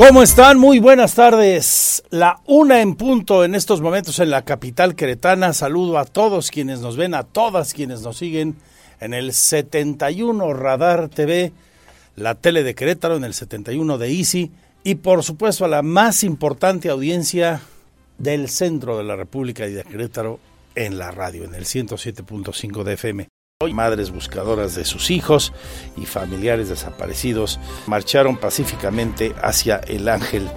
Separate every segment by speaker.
Speaker 1: ¿Cómo están? Muy buenas tardes. La una en punto en estos momentos en la capital queretana. Saludo a todos quienes nos ven, a todas quienes nos siguen en el 71 Radar TV, la tele de Querétaro, en el 71 de Easy y por supuesto a la más importante audiencia del centro de la República y de Querétaro en la radio, en el 107.5 de FM. Hoy madres buscadoras de sus hijos y familiares desaparecidos marcharon pacíficamente hacia el ángel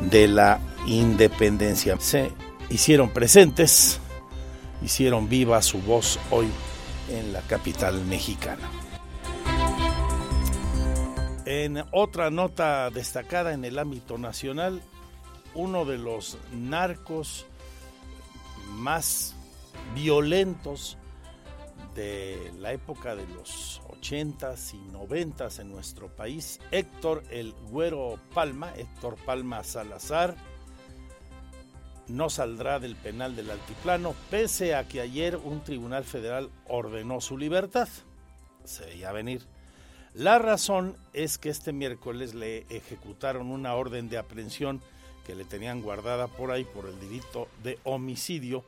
Speaker 1: de la independencia. Se hicieron presentes, hicieron viva su voz hoy en la capital mexicana. En otra nota destacada en el ámbito nacional, uno de los narcos más violentos de la época de los 80s y 90s en nuestro país, Héctor el Güero Palma, Héctor Palma Salazar, no saldrá del penal del altiplano, pese a que ayer un tribunal federal ordenó su libertad. Se veía venir. La razón es que este miércoles le ejecutaron una orden de aprehensión que le tenían guardada por ahí por el delito de homicidio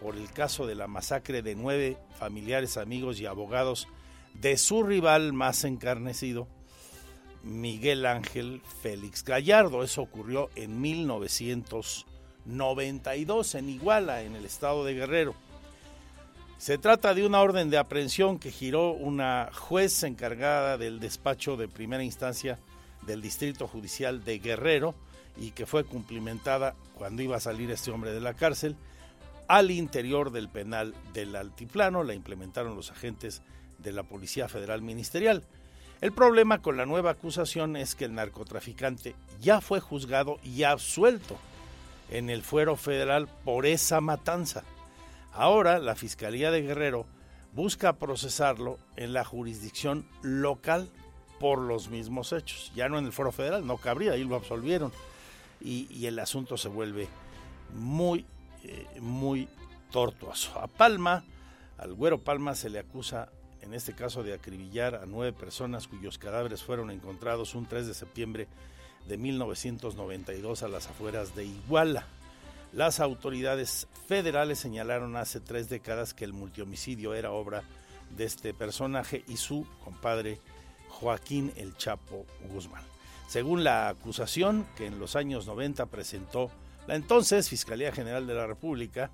Speaker 1: por el caso de la masacre de nueve familiares, amigos y abogados de su rival más encarnecido, Miguel Ángel Félix Gallardo. Eso ocurrió en 1992 en Iguala, en el estado de Guerrero. Se trata de una orden de aprehensión que giró una juez encargada del despacho de primera instancia del Distrito Judicial de Guerrero y que fue cumplimentada cuando iba a salir este hombre de la cárcel al interior del penal del Altiplano, la implementaron los agentes de la Policía Federal Ministerial. El problema con la nueva acusación es que el narcotraficante ya fue juzgado y absuelto en el fuero federal por esa matanza. Ahora la Fiscalía de Guerrero busca procesarlo en la jurisdicción local por los mismos hechos. Ya no en el fuero federal, no cabría, ahí lo absolvieron. Y, y el asunto se vuelve muy eh, muy tortuoso. A Palma, al güero Palma se le acusa en este caso de acribillar a nueve personas cuyos cadáveres fueron encontrados un 3 de septiembre de 1992 a las afueras de Iguala. Las autoridades federales señalaron hace tres décadas que el multihomicidio era obra de este personaje y su compadre Joaquín El Chapo Guzmán. Según la acusación que en los años 90 presentó la entonces Fiscalía General de la República,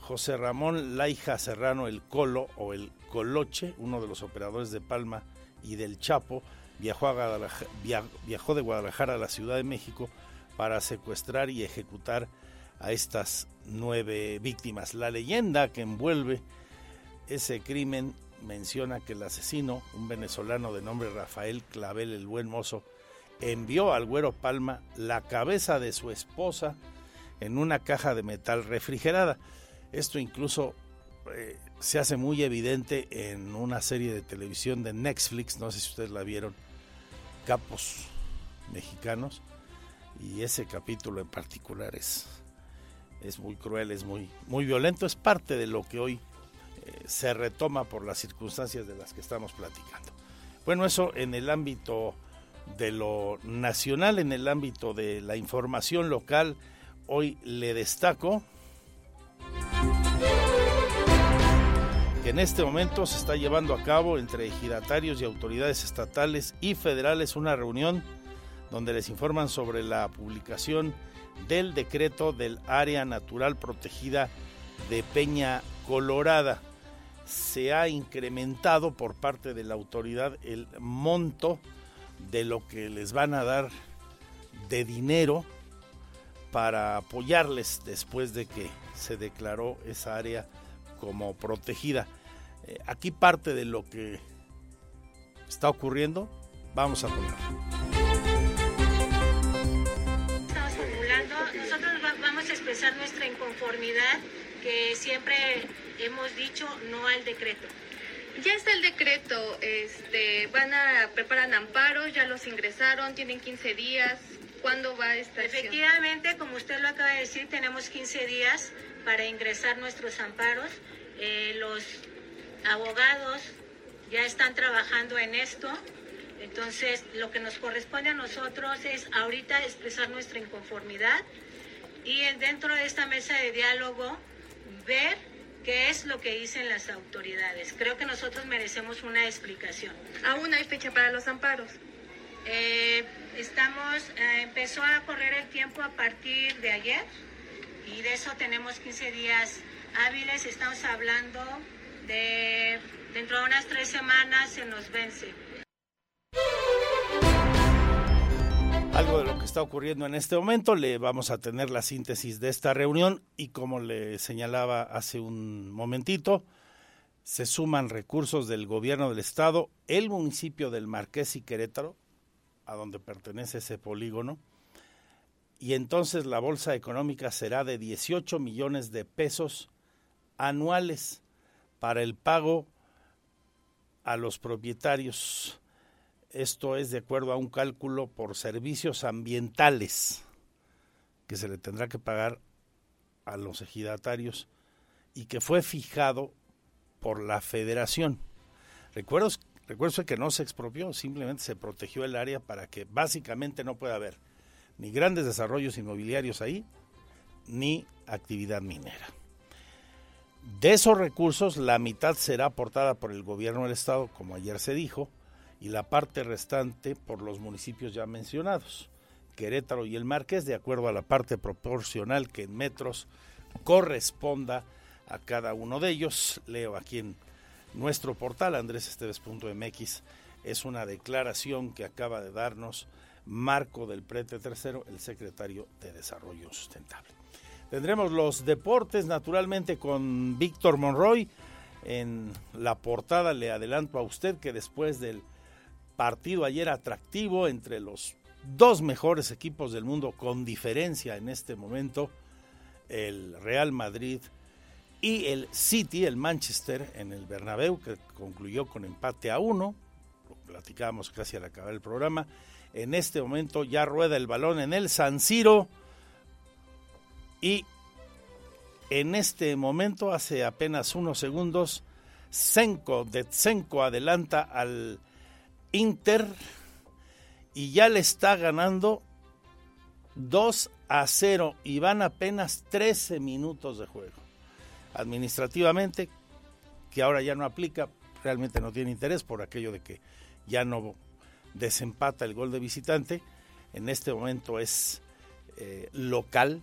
Speaker 1: José Ramón Laija Serrano el Colo o el Coloche, uno de los operadores de Palma y del Chapo, viajó, viajó de Guadalajara a la Ciudad de México para secuestrar y ejecutar a estas nueve víctimas. La leyenda que envuelve ese crimen menciona que el asesino, un venezolano de nombre Rafael Clavel el Buen Mozo, envió al Güero Palma la cabeza de su esposa en una caja de metal refrigerada. Esto incluso eh, se hace muy evidente en una serie de televisión de Netflix, no sé si ustedes la vieron, Capos Mexicanos, y ese capítulo en particular es, es muy cruel, es muy, muy violento, es parte de lo que hoy eh, se retoma por las circunstancias de las que estamos platicando. Bueno, eso en el ámbito de lo nacional en el ámbito de la información local, hoy le destaco que en este momento se está llevando a cabo entre ejidatarios y autoridades estatales y federales una reunión donde les informan sobre la publicación del decreto del área natural protegida de Peña Colorada. Se ha incrementado por parte de la autoridad el monto de lo que les van a dar de dinero para apoyarles después de que se declaró esa área como protegida. Eh, aquí parte de lo que está ocurriendo, vamos a poner.
Speaker 2: Estamos formulando, nosotros vamos a expresar nuestra inconformidad que siempre hemos dicho no al decreto.
Speaker 3: Ya está el decreto, este, van a preparar amparos, ya los ingresaron, tienen 15 días. ¿Cuándo va esta acción?
Speaker 2: Efectivamente, como usted lo acaba de decir, tenemos 15 días para ingresar nuestros amparos. Eh, los abogados ya están trabajando en esto. Entonces, lo que nos corresponde a nosotros es ahorita expresar nuestra inconformidad y dentro de esta mesa de diálogo ver qué es lo que dicen las autoridades. Creo que nosotros merecemos una explicación.
Speaker 3: ¿Aún hay fecha para los amparos?
Speaker 2: Eh, estamos, eh, empezó a correr el tiempo a partir de ayer y de eso tenemos 15 días hábiles. Estamos hablando de dentro de unas tres semanas se nos vence.
Speaker 1: Algo de lo que está ocurriendo en este momento, le vamos a tener la síntesis de esta reunión y como le señalaba hace un momentito, se suman recursos del gobierno del estado, el municipio del Marqués y Querétaro, a donde pertenece ese polígono, y entonces la bolsa económica será de 18 millones de pesos anuales para el pago a los propietarios esto es de acuerdo a un cálculo por servicios ambientales que se le tendrá que pagar a los ejidatarios y que fue fijado por la federación. Recuerdo, recuerdo que no se expropió, simplemente se protegió el área para que básicamente no pueda haber ni grandes desarrollos inmobiliarios ahí, ni actividad minera. De esos recursos, la mitad será aportada por el gobierno del estado, como ayer se dijo, y la parte restante por los municipios ya mencionados, Querétaro y el Marqués, de acuerdo a la parte proporcional que en metros corresponda a cada uno de ellos. Leo aquí en nuestro portal andresesteves.mx es una declaración que acaba de darnos Marco del Prete Tercero, el secretario de Desarrollo Sustentable. Tendremos los deportes naturalmente con Víctor Monroy. En la portada le adelanto a usted que después del partido ayer atractivo entre los dos mejores equipos del mundo con diferencia en este momento, el Real Madrid y el City, el Manchester, en el Bernabéu, que concluyó con empate a uno, lo platicábamos casi al acabar el programa, en este momento ya rueda el balón en el San Siro. Y en este momento, hace apenas unos segundos, Senko de Tsenko adelanta al Inter y ya le está ganando 2 a 0 y van apenas 13 minutos de juego. Administrativamente, que ahora ya no aplica, realmente no tiene interés por aquello de que ya no desempata el gol de visitante. En este momento es eh, local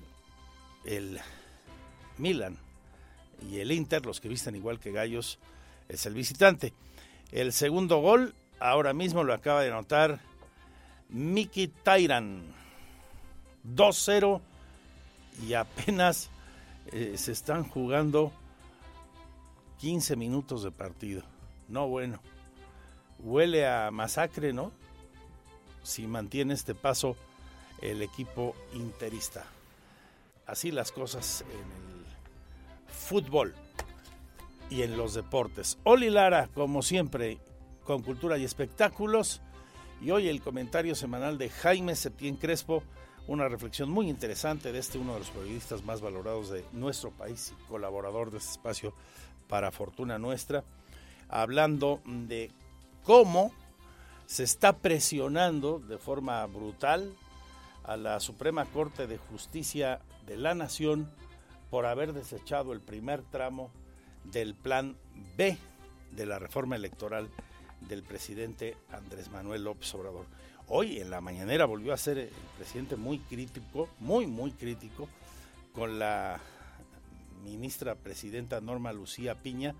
Speaker 1: el Milan y el Inter, los que visten igual que Gallos, es el visitante. El segundo gol Ahora mismo lo acaba de anotar Miki Tyran. 2-0 y apenas eh, se están jugando 15 minutos de partido. No bueno. Huele a masacre, ¿no? Si mantiene este paso el equipo interista. Así las cosas en el fútbol y en los deportes. Oli Lara, como siempre, con cultura y espectáculos. Y hoy el comentario semanal de Jaime Septién Crespo, una reflexión muy interesante de este uno de los periodistas más valorados de nuestro país y colaborador de este espacio para fortuna nuestra, hablando de cómo se está presionando de forma brutal a la Suprema Corte de Justicia de la Nación por haber desechado el primer tramo del plan B de la reforma electoral del presidente Andrés Manuel López Obrador. Hoy en la mañanera volvió a ser el presidente muy crítico, muy, muy crítico, con la ministra presidenta Norma Lucía Piña,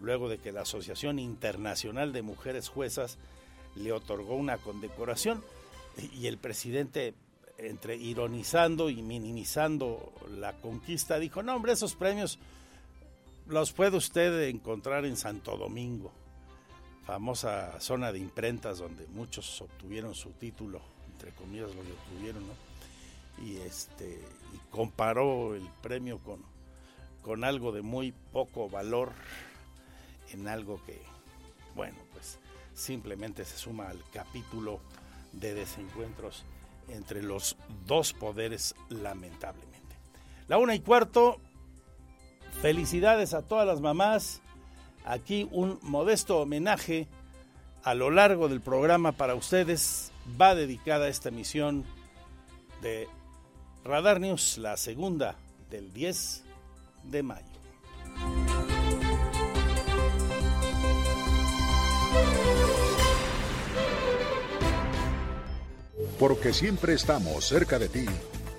Speaker 1: luego de que la Asociación Internacional de Mujeres Juezas le otorgó una condecoración y el presidente entre ironizando y minimizando la conquista dijo, no hombre, esos premios los puede usted encontrar en Santo Domingo, famosa zona de imprentas donde muchos obtuvieron su título, entre comillas lo que obtuvieron, ¿no? Y este y comparó el premio con, con algo de muy poco valor en algo que, bueno, pues simplemente se suma al capítulo de desencuentros entre los dos poderes, lamentablemente. La una y cuarto, felicidades a todas las mamás. Aquí un modesto homenaje a lo largo del programa para ustedes. Va dedicada esta emisión de Radar News, la segunda del 10 de mayo.
Speaker 4: Porque siempre estamos cerca de ti.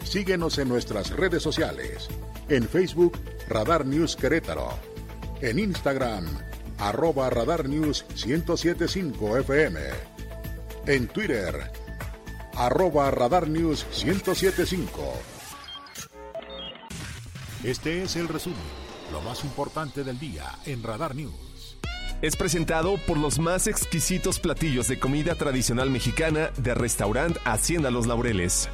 Speaker 4: Síguenos en nuestras redes sociales. En Facebook, Radar News Querétaro. En Instagram, arroba Radar News 1075 FM. En Twitter, arroba Radar News 1075. Este es el resumen, lo más importante del día en Radar News.
Speaker 5: Es presentado por los más exquisitos platillos de comida tradicional mexicana de restaurante Hacienda Los Laureles.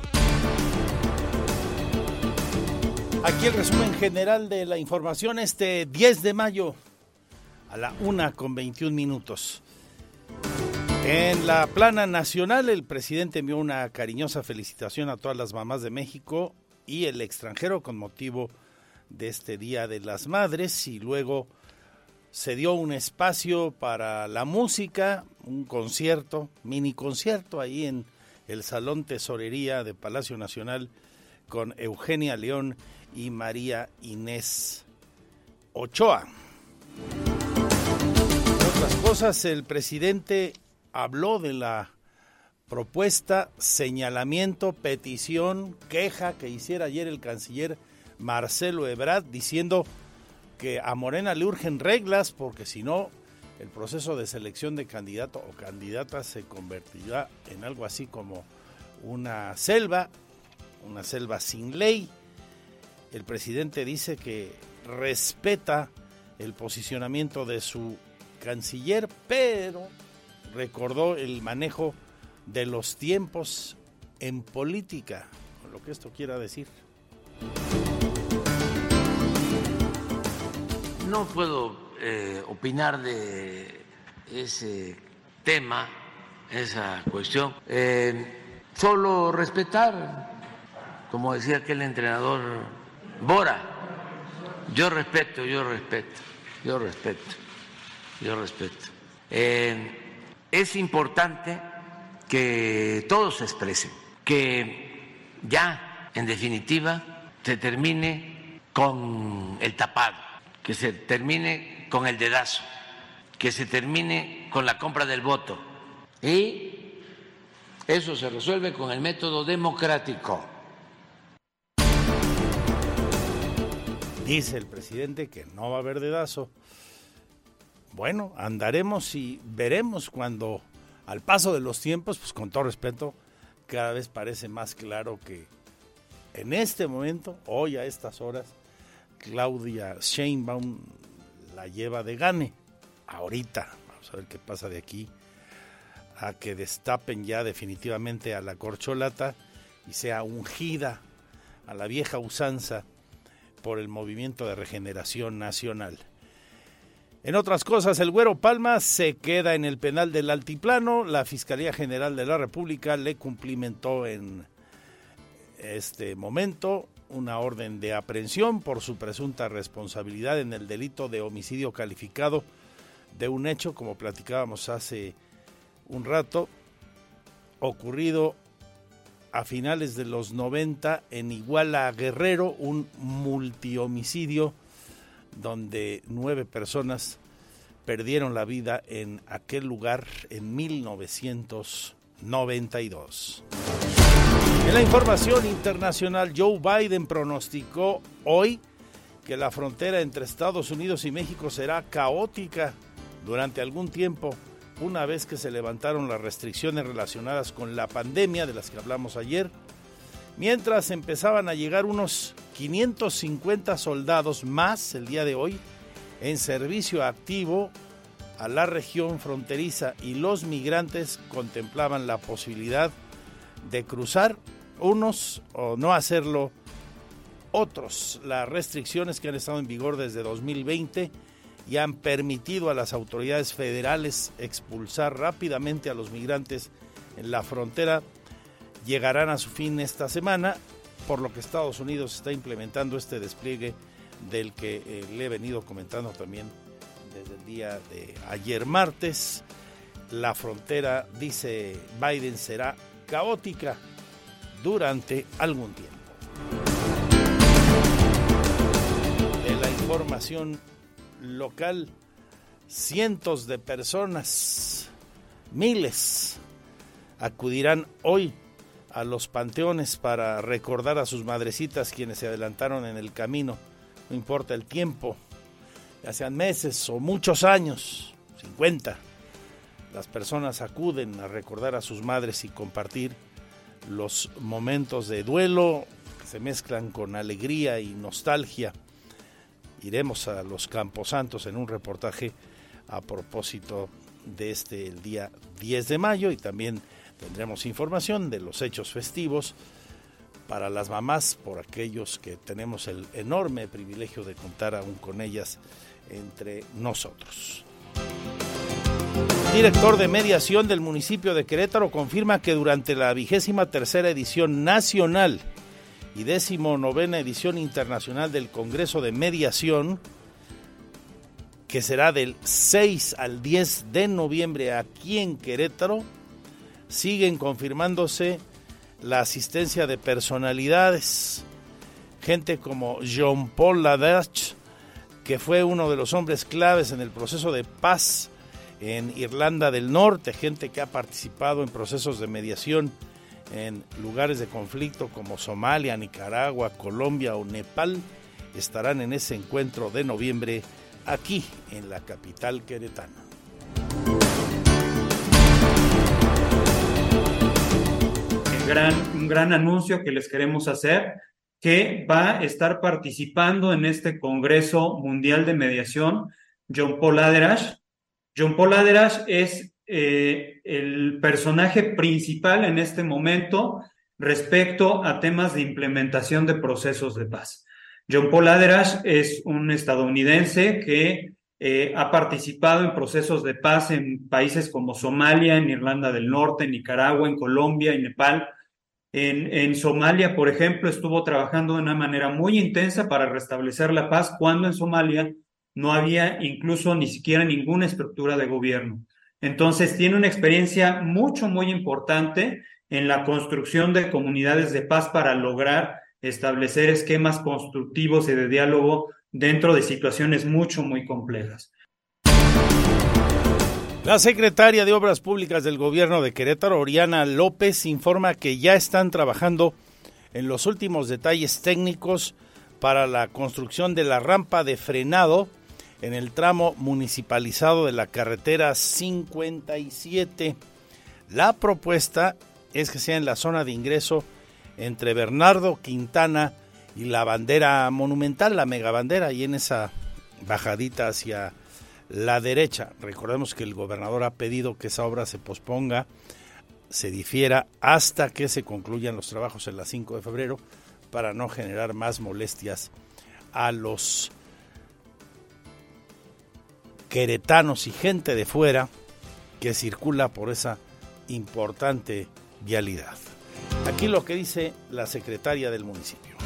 Speaker 1: Aquí el resumen general de la información este 10 de mayo a la una con 21 minutos. En la plana nacional, el presidente envió una cariñosa felicitación a todas las mamás de México y el extranjero con motivo de este Día de las Madres y luego se dio un espacio para la música, un concierto, mini concierto ahí en el Salón Tesorería de Palacio Nacional con Eugenia León y María Inés Ochoa. otras cosas, el presidente habló de la propuesta, señalamiento, petición, queja que hiciera ayer el canciller Marcelo Ebrard diciendo que a Morena le urgen reglas porque si no el proceso de selección de candidato o candidata se convertirá en algo así como una selva, una selva sin ley. El presidente dice que respeta el posicionamiento de su canciller, pero recordó el manejo de los tiempos en política, lo que esto quiera decir.
Speaker 6: No puedo eh, opinar de ese tema, esa cuestión. Eh, solo respetar, como decía aquel entrenador Bora, yo respeto, yo respeto, yo respeto, yo respeto. Eh, es importante que todos se expresen, que ya, en definitiva, se termine con el tapado, que se termine con el dedazo, que se termine con la compra del voto. Y eso se resuelve con el método democrático.
Speaker 1: Dice el presidente que no va a haber dedazo bueno, andaremos y veremos cuando al paso de los tiempos, pues con todo respeto, cada vez parece más claro que en este momento, hoy a estas horas, Claudia Sheinbaum la lleva de gane. Ahorita, vamos a ver qué pasa de aquí a que destapen ya definitivamente a la corcholata y sea ungida a la vieja usanza por el movimiento de regeneración nacional. En otras cosas, el Güero Palma se queda en el penal del Altiplano. La Fiscalía General de la República le cumplimentó en este momento una orden de aprehensión por su presunta responsabilidad en el delito de homicidio calificado de un hecho, como platicábamos hace un rato, ocurrido a finales de los 90 en Iguala Guerrero, un multihomicidio donde nueve personas perdieron la vida en aquel lugar en 1992. En la información internacional, Joe Biden pronosticó hoy que la frontera entre Estados Unidos y México será caótica durante algún tiempo, una vez que se levantaron las restricciones relacionadas con la pandemia de las que hablamos ayer, mientras empezaban a llegar unos 550 soldados más el día de hoy en servicio activo a la región fronteriza y los migrantes contemplaban la posibilidad de cruzar unos o no hacerlo otros. Las restricciones que han estado en vigor desde 2020 y han permitido a las autoridades federales expulsar rápidamente a los migrantes en la frontera llegarán a su fin esta semana, por lo que Estados Unidos está implementando este despliegue del que eh, le he venido comentando también desde el día de ayer martes. La frontera, dice Biden, será caótica durante algún tiempo. La información local, cientos de personas, miles, acudirán hoy a los panteones para recordar a sus madrecitas quienes se adelantaron en el camino, no importa el tiempo, ya sean meses o muchos años, 50. Las personas acuden a recordar a sus madres y compartir los momentos de duelo que se mezclan con alegría y nostalgia. Iremos a los Camposantos en un reportaje a propósito de este el día 10 de mayo y también tendremos información de los hechos festivos para las mamás, por aquellos que tenemos el enorme privilegio de contar aún con ellas entre nosotros. director de mediación del municipio de Querétaro confirma que durante la vigésima tercera edición nacional y décimo novena edición internacional del Congreso de Mediación, que será del 6 al 10 de noviembre aquí en Querétaro, siguen confirmándose la asistencia de personalidades, gente como Jean Paul Ladach, que fue uno de los hombres claves en el proceso de paz en Irlanda del Norte, gente que ha participado en procesos de mediación en lugares de conflicto como Somalia, Nicaragua, Colombia o Nepal, estarán en ese encuentro de noviembre aquí en la capital queretana.
Speaker 7: Un gran anuncio que les queremos hacer que va a estar participando en este Congreso Mundial de Mediación, John Paul Aderash. John Paul Aderash es eh, el personaje principal en este momento respecto a temas de implementación de procesos de paz. John Paul Aderash es un estadounidense que eh, ha participado en procesos de paz en países como Somalia, en Irlanda del Norte, en Nicaragua, en Colombia, en Nepal, en, Somalia, por ejemplo, estuvo trabajando de una manera muy intensa para restablecer la paz cuando en Somalia no había incluso ni siquiera ninguna estructura de gobierno. Entonces tiene una experiencia mucho, muy importante en la construcción de comunidades de paz para lograr establecer esquemas constructivos y de diálogo dentro de situaciones mucho, muy complejas.
Speaker 1: La secretaria de Obras Públicas del Gobierno de Querétaro, Oriana López, informa que ya están trabajando en los últimos detalles técnicos para la construcción de la rampa de frenado en el tramo municipalizado de la carretera 57. La propuesta es que sea en la zona de ingreso entre Bernardo Quintana y la bandera monumental, la megabandera, y en esa bajadita hacia la derecha. Recordemos que el gobernador ha pedido que esa obra se posponga, se difiera hasta que se concluyan los trabajos en la 5 de febrero para no generar más molestias a los queretanos y gente de fuera que circula por esa importante vialidad. Aquí lo que dice la secretaria del municipio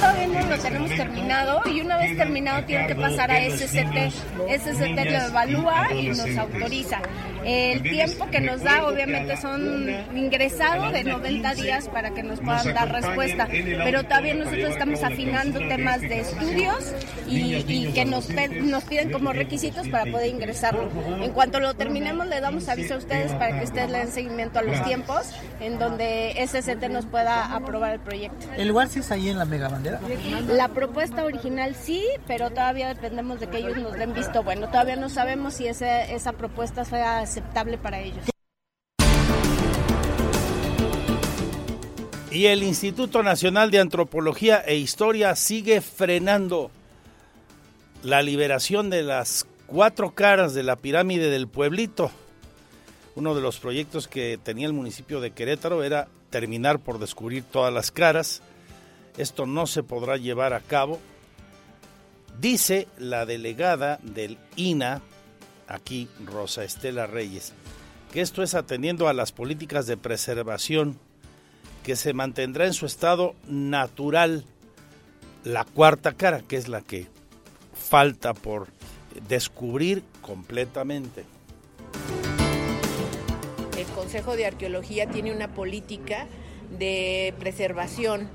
Speaker 8: todavía no lo tenemos terminado y una vez terminado tiene que pasar a SCT. SCT lo evalúa y nos autoriza. El tiempo que nos da obviamente son ingresado de 90 días para que nos puedan dar respuesta, pero todavía nosotros estamos afinando temas de estudios y, que nos, nos piden como requisitos para poder ingresarlo. En cuanto lo terminemos le damos aviso a ustedes para que ustedes le den seguimiento a los tiempos en donde SCT nos pueda aprobar el proyecto.
Speaker 9: ¿El lugar sí es ahí en la mega bandera?
Speaker 8: La propuesta original sí, pero todavía dependemos de que ellos nos den visto bueno. Todavía no sabemos si esa, esa propuesta sea para ellos.
Speaker 1: Y el Instituto Nacional de Antropología e Historia sigue frenando la liberación de las cuatro caras de la pirámide del pueblito. Uno de los proyectos que tenía el municipio de Querétaro era terminar por descubrir todas las caras. Esto no se podrá llevar a cabo. Dice la delegada del INA, aquí Rosa Estela Reyes, que esto es atendiendo a las políticas de preservación que se mantendrá en su estado natural la cuarta cara, que es la que falta por descubrir completamente.
Speaker 10: El Consejo de Arqueología tiene una política de preservación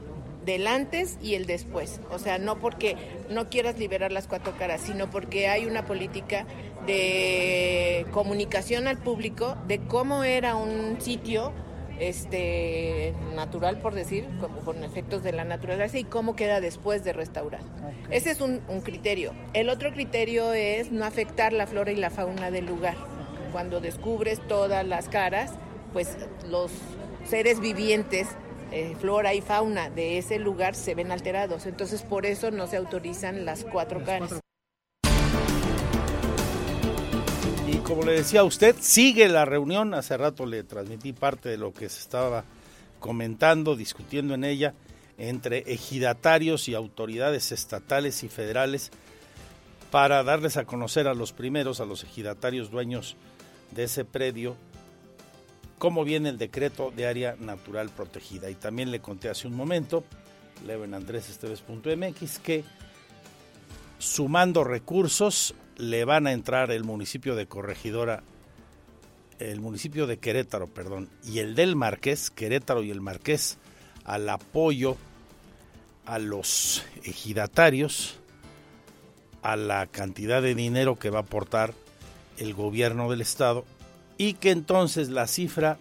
Speaker 10: del antes y el después. O sea, no porque no quieras liberar las cuatro caras, sino porque hay una política de comunicación al público de cómo era un sitio este natural por decir con, efectos de la naturaleza y cómo queda después de restaurar. Ese es un, un, criterio. El otro criterio es no afectar la flora y la fauna del lugar. Cuando descubres todas las caras pues los seres vivientes eh, flora y fauna de ese lugar se ven alterados. Entonces por eso no se autorizan las cuatro caras.
Speaker 1: como le decía a usted, sigue la reunión. Hace rato le transmití parte de lo que se estaba comentando, discutiendo en ella, entre ejidatarios y autoridades estatales y federales para darles a conocer a los primeros, a los ejidatarios dueños de ese predio, cómo viene el decreto de área natural protegida. Y también le conté hace un momento, leo en andresesteves.mx, que sumando recursos le van a entrar el municipio de Corregidora, el municipio de Querétaro, perdón, y el del Marqués, Querétaro y el Marqués, al apoyo a los ejidatarios, a la cantidad de dinero que va a aportar el gobierno del estado y que entonces la cifra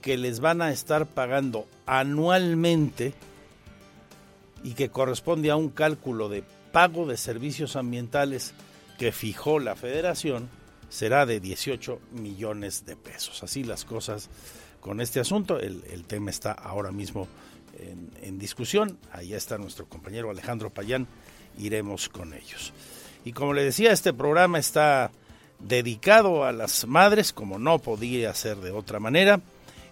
Speaker 1: que les van a estar pagando anualmente y que corresponde a un cálculo de pago de servicios ambientales que fijó la federación será de 18 millones de pesos. Así las cosas con este asunto. El, tema está ahora mismo en, en, discusión. Allá está nuestro compañero Alejandro Payán. Iremos con ellos. Y como le decía, este programa está dedicado a las madres, como no podía ser de otra manera.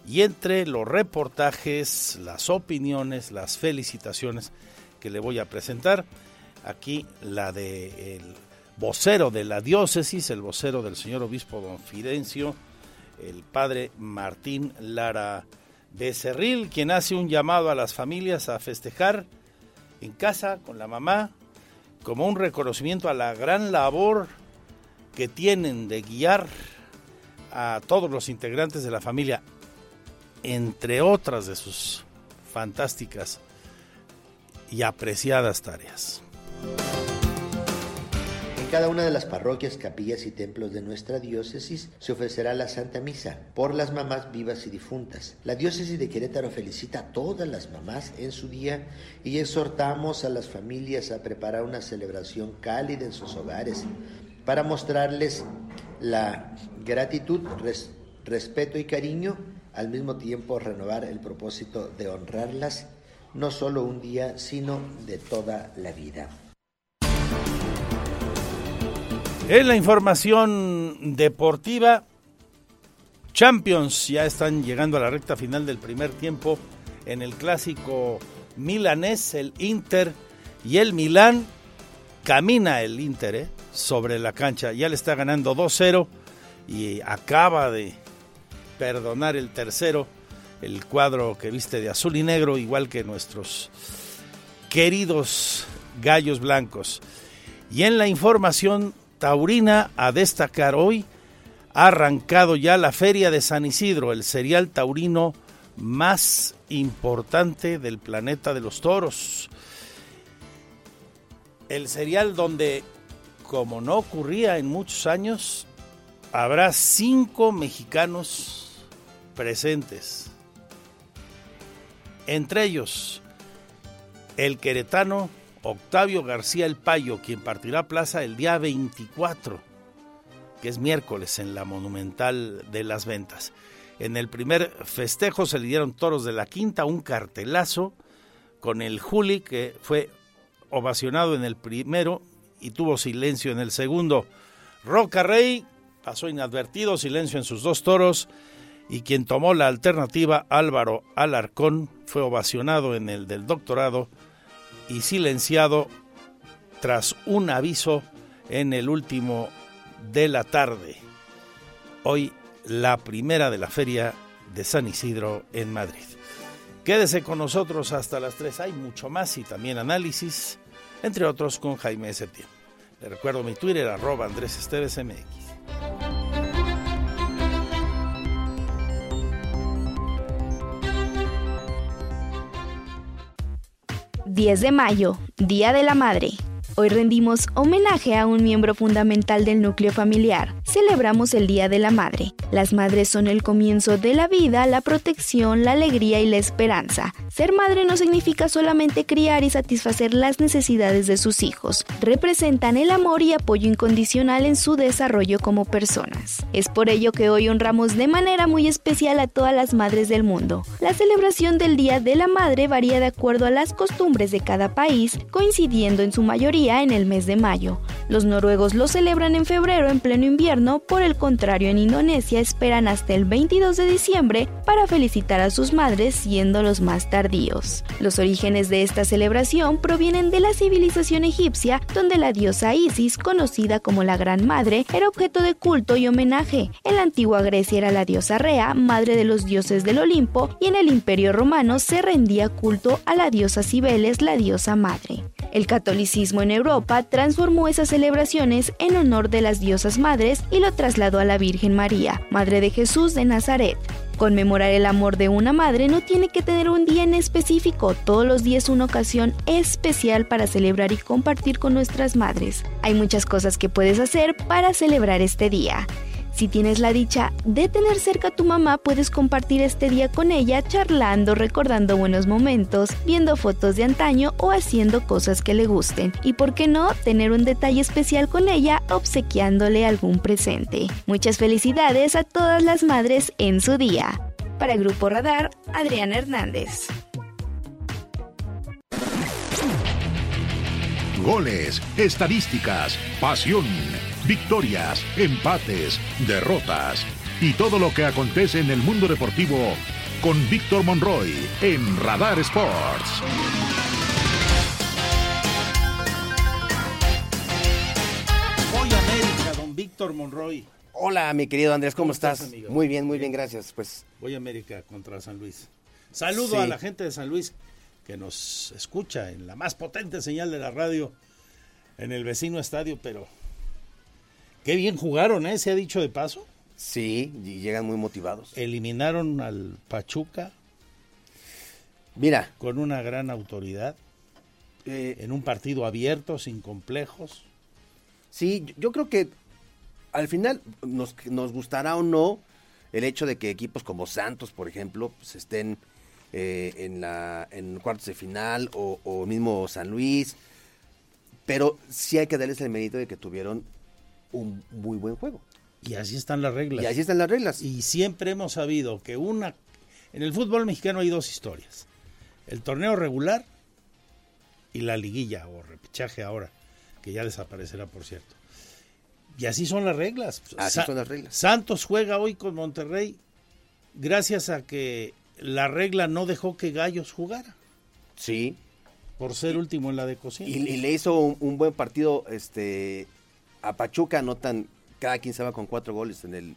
Speaker 1: Y entre los reportajes, las opiniones, las felicitaciones que le voy a presentar, aquí la de el vocero de la diócesis, el vocero del señor obispo don Fidencio, el padre Martín Lara Becerril, quien hace un llamado a las familias a festejar en casa con la mamá como un reconocimiento a la gran labor que tienen de guiar a todos los integrantes de la familia, entre otras de sus fantásticas y apreciadas tareas
Speaker 11: cada una de las parroquias, capillas y templos de nuestra diócesis se ofrecerá la Santa Misa por las mamás vivas y difuntas. La diócesis de Querétaro felicita a todas las mamás en su día y exhortamos a las familias a preparar una celebración cálida en sus hogares para mostrarles la gratitud, respeto y cariño, al mismo tiempo renovar el propósito de honrarlas no solo un día, sino de toda la vida.
Speaker 1: En la información deportiva, Champions ya están llegando a la recta final del primer tiempo en el clásico milanés, el Inter y el Milán. Camina el Inter eh, sobre la cancha, ya le está ganando 2-0 y acaba de perdonar el tercero, el cuadro que viste de azul y negro, igual que nuestros queridos gallos blancos. Y en la información taurina a destacar hoy, ha arrancado ya la Feria de San Isidro, el serial taurino más importante del planeta de los toros. El serial donde, como no ocurría en muchos años, habrá cinco mexicanos presentes. Entre ellos, el queretano Octavio García El Payo, quien partirá plaza el día 24, que es miércoles en la Monumental de las Ventas. En el primer festejo se le dieron toros de la quinta, un cartelazo con el Juli, que fue ovacionado en el primero y tuvo silencio en el segundo. Roca Rey pasó inadvertido, silencio en sus dos toros y quien tomó la alternativa, Álvaro Alarcón, fue ovacionado en el del doctorado y silenciado tras un aviso en el último de la tarde. Hoy la primera de la feria de San Isidro en Madrid. Quédese con nosotros hasta las 3. Hay mucho más y también análisis, entre otros con Jaime Septién. Le recuerdo mi Twitter, arroba Andrés Esteves MX.
Speaker 12: ...10 de mayo, Día de la Madre. Hoy rendimos homenaje a un miembro fundamental del núcleo familiar. Celebramos el Día de la Madre. Las madres son el comienzo de la vida, la protección, la alegría y la esperanza. Ser madre no significa solamente criar y satisfacer las necesidades de sus hijos. Representan el amor y apoyo incondicional en su desarrollo como personas. Es por ello que hoy honramos de manera muy especial a todas las madres del mundo. La celebración del Día de la Madre varía de acuerdo a las costumbres de cada país, coincidiendo en su mayoría en el mes de mayo. Los noruegos lo celebran en febrero en pleno invierno, por el contrario en Indonesia esperan hasta el 22 de diciembre para felicitar a sus madres siendo los más tardíos. Los orígenes de esta celebración provienen de la civilización egipcia, donde la diosa Isis, conocida como la Gran Madre, era objeto de culto y homenaje. En la antigua Grecia era la diosa Rea, madre de los dioses del Olimpo, y en el Imperio Romano se rendía culto a la diosa Cibeles, la diosa madre. El catolicismo en Europa transformó esas celebraciones en honor de las diosas madres y lo trasladó a la Virgen María, Madre de Jesús de Nazaret. Conmemorar el amor de una madre no tiene que tener un día en específico, todos los días una ocasión especial para celebrar y compartir con nuestras madres. Hay muchas cosas que puedes hacer para celebrar este día. Si tienes la dicha de tener cerca a tu mamá, puedes compartir este día con ella charlando, recordando buenos momentos, viendo fotos de antaño o haciendo cosas que le gusten. Y por qué no, tener un detalle especial con ella obsequiándole algún presente. Muchas felicidades a todas las madres en su día. Para el Grupo Radar, Adriana Hernández.
Speaker 4: Goles, estadísticas, pasión victorias, empates, derrotas y todo lo que acontece en el mundo deportivo con Víctor Monroy en Radar Sports.
Speaker 1: Voy a América, don Víctor Monroy.
Speaker 13: Hola, mi querido Andrés, ¿cómo, estás?
Speaker 1: amigo?
Speaker 13: Muy bien, muy bien, gracias. Pues
Speaker 1: Voy a América contra San Luis. Saludo
Speaker 13: Sí.
Speaker 1: a la gente de San Luis que nos escucha en la más potente señal de la radio en el vecino estadio, pero qué bien jugaron, ¿eh? Se ha dicho de paso.
Speaker 13: sí, y llegan muy motivados.
Speaker 1: Eliminaron al Pachuca
Speaker 13: Mira,
Speaker 1: con una gran autoridad
Speaker 13: eh,
Speaker 1: en un partido abierto, sin complejos.
Speaker 13: sí, yo- creo que al final nos, nos gustará o no el hecho de que equipos como Santos, por ejemplo, pues estén eh, en la en cuartos de final o, o mismo San Luis, pero sí hay que darles el mérito de que tuvieron un muy buen juego.
Speaker 1: Y así están las reglas.
Speaker 13: Y así están las reglas.
Speaker 1: Y siempre hemos sabido que una... En el fútbol mexicano hay dos historias. El torneo regular y la liguilla o repechaje ahora, que ya desaparecerá, por cierto. Y así son las reglas.
Speaker 13: Así
Speaker 1: Sa-
Speaker 13: son las reglas.
Speaker 1: Santos juega hoy con Monterrey gracias a que la regla no dejó que Gallos jugara,
Speaker 13: Sí,
Speaker 1: por ser último en la de cocina.
Speaker 13: y, y le hizo un, un buen partido este a Pachuca, anotan cada quien se va con cuatro goles en el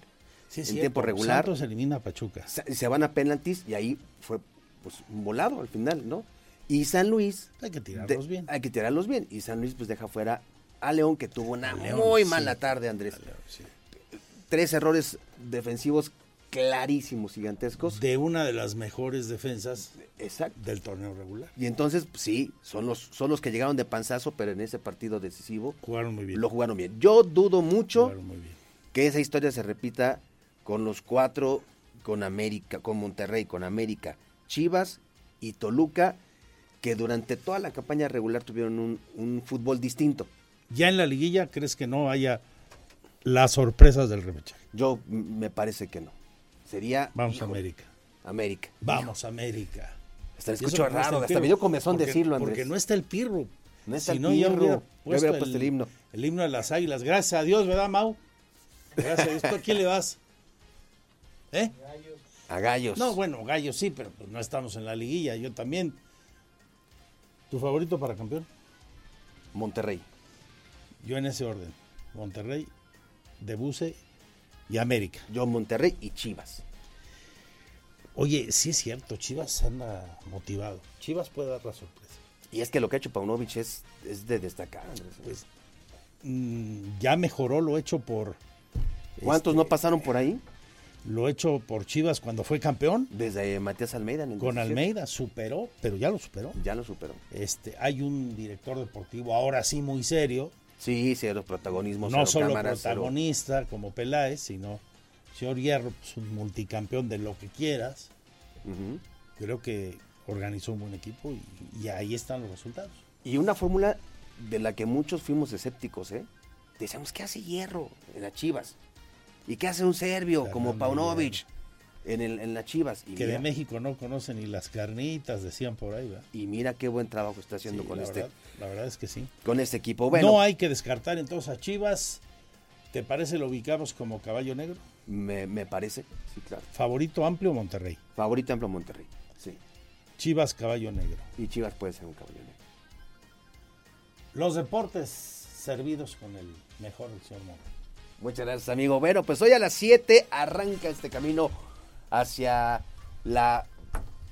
Speaker 1: Sí, es
Speaker 13: en
Speaker 1: cierto,
Speaker 13: tiempo regular.
Speaker 1: Santos elimina a Pachuca.
Speaker 13: se, se van a penaltis y ahí fue pues un volado al final, ¿no? Y San Luis
Speaker 1: Hay que
Speaker 13: de-
Speaker 1: tirarlos bien.
Speaker 13: Hay que tirarlos bien y San Luis pues deja fuera a León que tuvo una
Speaker 1: León,
Speaker 13: muy
Speaker 1: sí.
Speaker 13: mala tarde, Andrés.
Speaker 1: A León, sí.
Speaker 13: Tres errores defensivos clarísimos, gigantescos.
Speaker 1: De una de las mejores defensas
Speaker 13: Exacto.
Speaker 1: del torneo regular.
Speaker 13: Y entonces, pues, sí, son los, son los que llegaron de panzazo, pero en ese partido decisivo
Speaker 1: Jugaron muy bien.
Speaker 13: lo jugaron bien. Yo dudo mucho que esa historia se repita con los cuatro, con América, con Monterrey, con América, Chivas y Toluca, que durante toda la campaña regular tuvieron un, un fútbol distinto.
Speaker 1: Ya en la liguilla, ¿crees que no haya las sorpresas del repechaje?
Speaker 13: Yo me parece que no. Sería
Speaker 1: Vamos a América.
Speaker 13: América.
Speaker 1: Vamos a América.
Speaker 13: Hasta escucho
Speaker 1: no
Speaker 13: raro,
Speaker 1: el
Speaker 13: hasta me dio comezón
Speaker 1: Porque-
Speaker 13: decirlo, Andrés.
Speaker 1: Porque no está el Pirro.
Speaker 13: No está
Speaker 1: Si
Speaker 13: el
Speaker 1: no,
Speaker 13: Pirro.
Speaker 1: puesto,
Speaker 13: puesto el himno.
Speaker 1: El himno de las águilas. Gracias a Dios, ¿verdad, Mau? Gracias a Dios. ¿Tú a quién le vas? ¿Eh?
Speaker 13: A Gallos.
Speaker 1: No, bueno, Gallos sí, pero pues no estamos en la liguilla. Yo también. ¿Tu favorito para campeón?
Speaker 13: Monterrey.
Speaker 1: Yo en ese orden. Monterrey, Debuse y América.
Speaker 13: Yo Monterrey y Chivas.
Speaker 1: Oye, sí es cierto, Chivas anda motivado. Chivas puede dar la sorpresa.
Speaker 13: Y es que lo que ha hecho Paunovic es, es de destacar.
Speaker 1: Pues mm, ya mejoró lo hecho por...
Speaker 13: ¿Cuántos
Speaker 1: este,
Speaker 13: no pasaron por ahí?
Speaker 1: Lo hecho por Chivas cuando fue campeón.
Speaker 13: Desde Matías Almeida. En el
Speaker 1: Con
Speaker 13: 17.
Speaker 1: Almeida superó, pero ya lo superó.
Speaker 13: Ya lo superó.
Speaker 1: Este, hay un director deportivo ahora sí muy serio.
Speaker 13: Sí, cero protagonismo.
Speaker 1: no
Speaker 13: cero
Speaker 1: solo
Speaker 13: cámaras, cero-
Speaker 1: protagonista como Peláez, sino señor Hierro, pues, un multicampeón de lo que quieras. Creo que organizó un buen equipo y, y ahí están los resultados.
Speaker 13: Y una fórmula de la que muchos fuimos escépticos, ¿eh? Decíamos, ¿qué hace Hierro en las Chivas? ¿Y qué hace un serbio como Paunovic en, el, en las Chivas? Y
Speaker 1: que
Speaker 13: mira,
Speaker 1: de México no conocen ni las carnitas, decían por ahí, ¿verdad?
Speaker 13: y mira qué buen trabajo está haciendo
Speaker 1: Sí,
Speaker 13: con, este,
Speaker 1: verdad, la verdad es que sí.
Speaker 13: con este equipo. Bueno,
Speaker 1: No hay que descartar entonces a Chivas. ¿Te parece lo ubicamos como caballo negro?
Speaker 13: me, me parece, sí, claro.
Speaker 1: Favorito amplio Monterrey.
Speaker 13: Favorito amplio Monterrey, sí.
Speaker 1: Chivas caballo negro.
Speaker 13: Y Chivas puede ser un caballo negro.
Speaker 1: Los deportes servidos con el mejor del señor Mora.
Speaker 13: Muchas gracias, amigo. Bueno, pues hoy a las 7 arranca este camino hacia la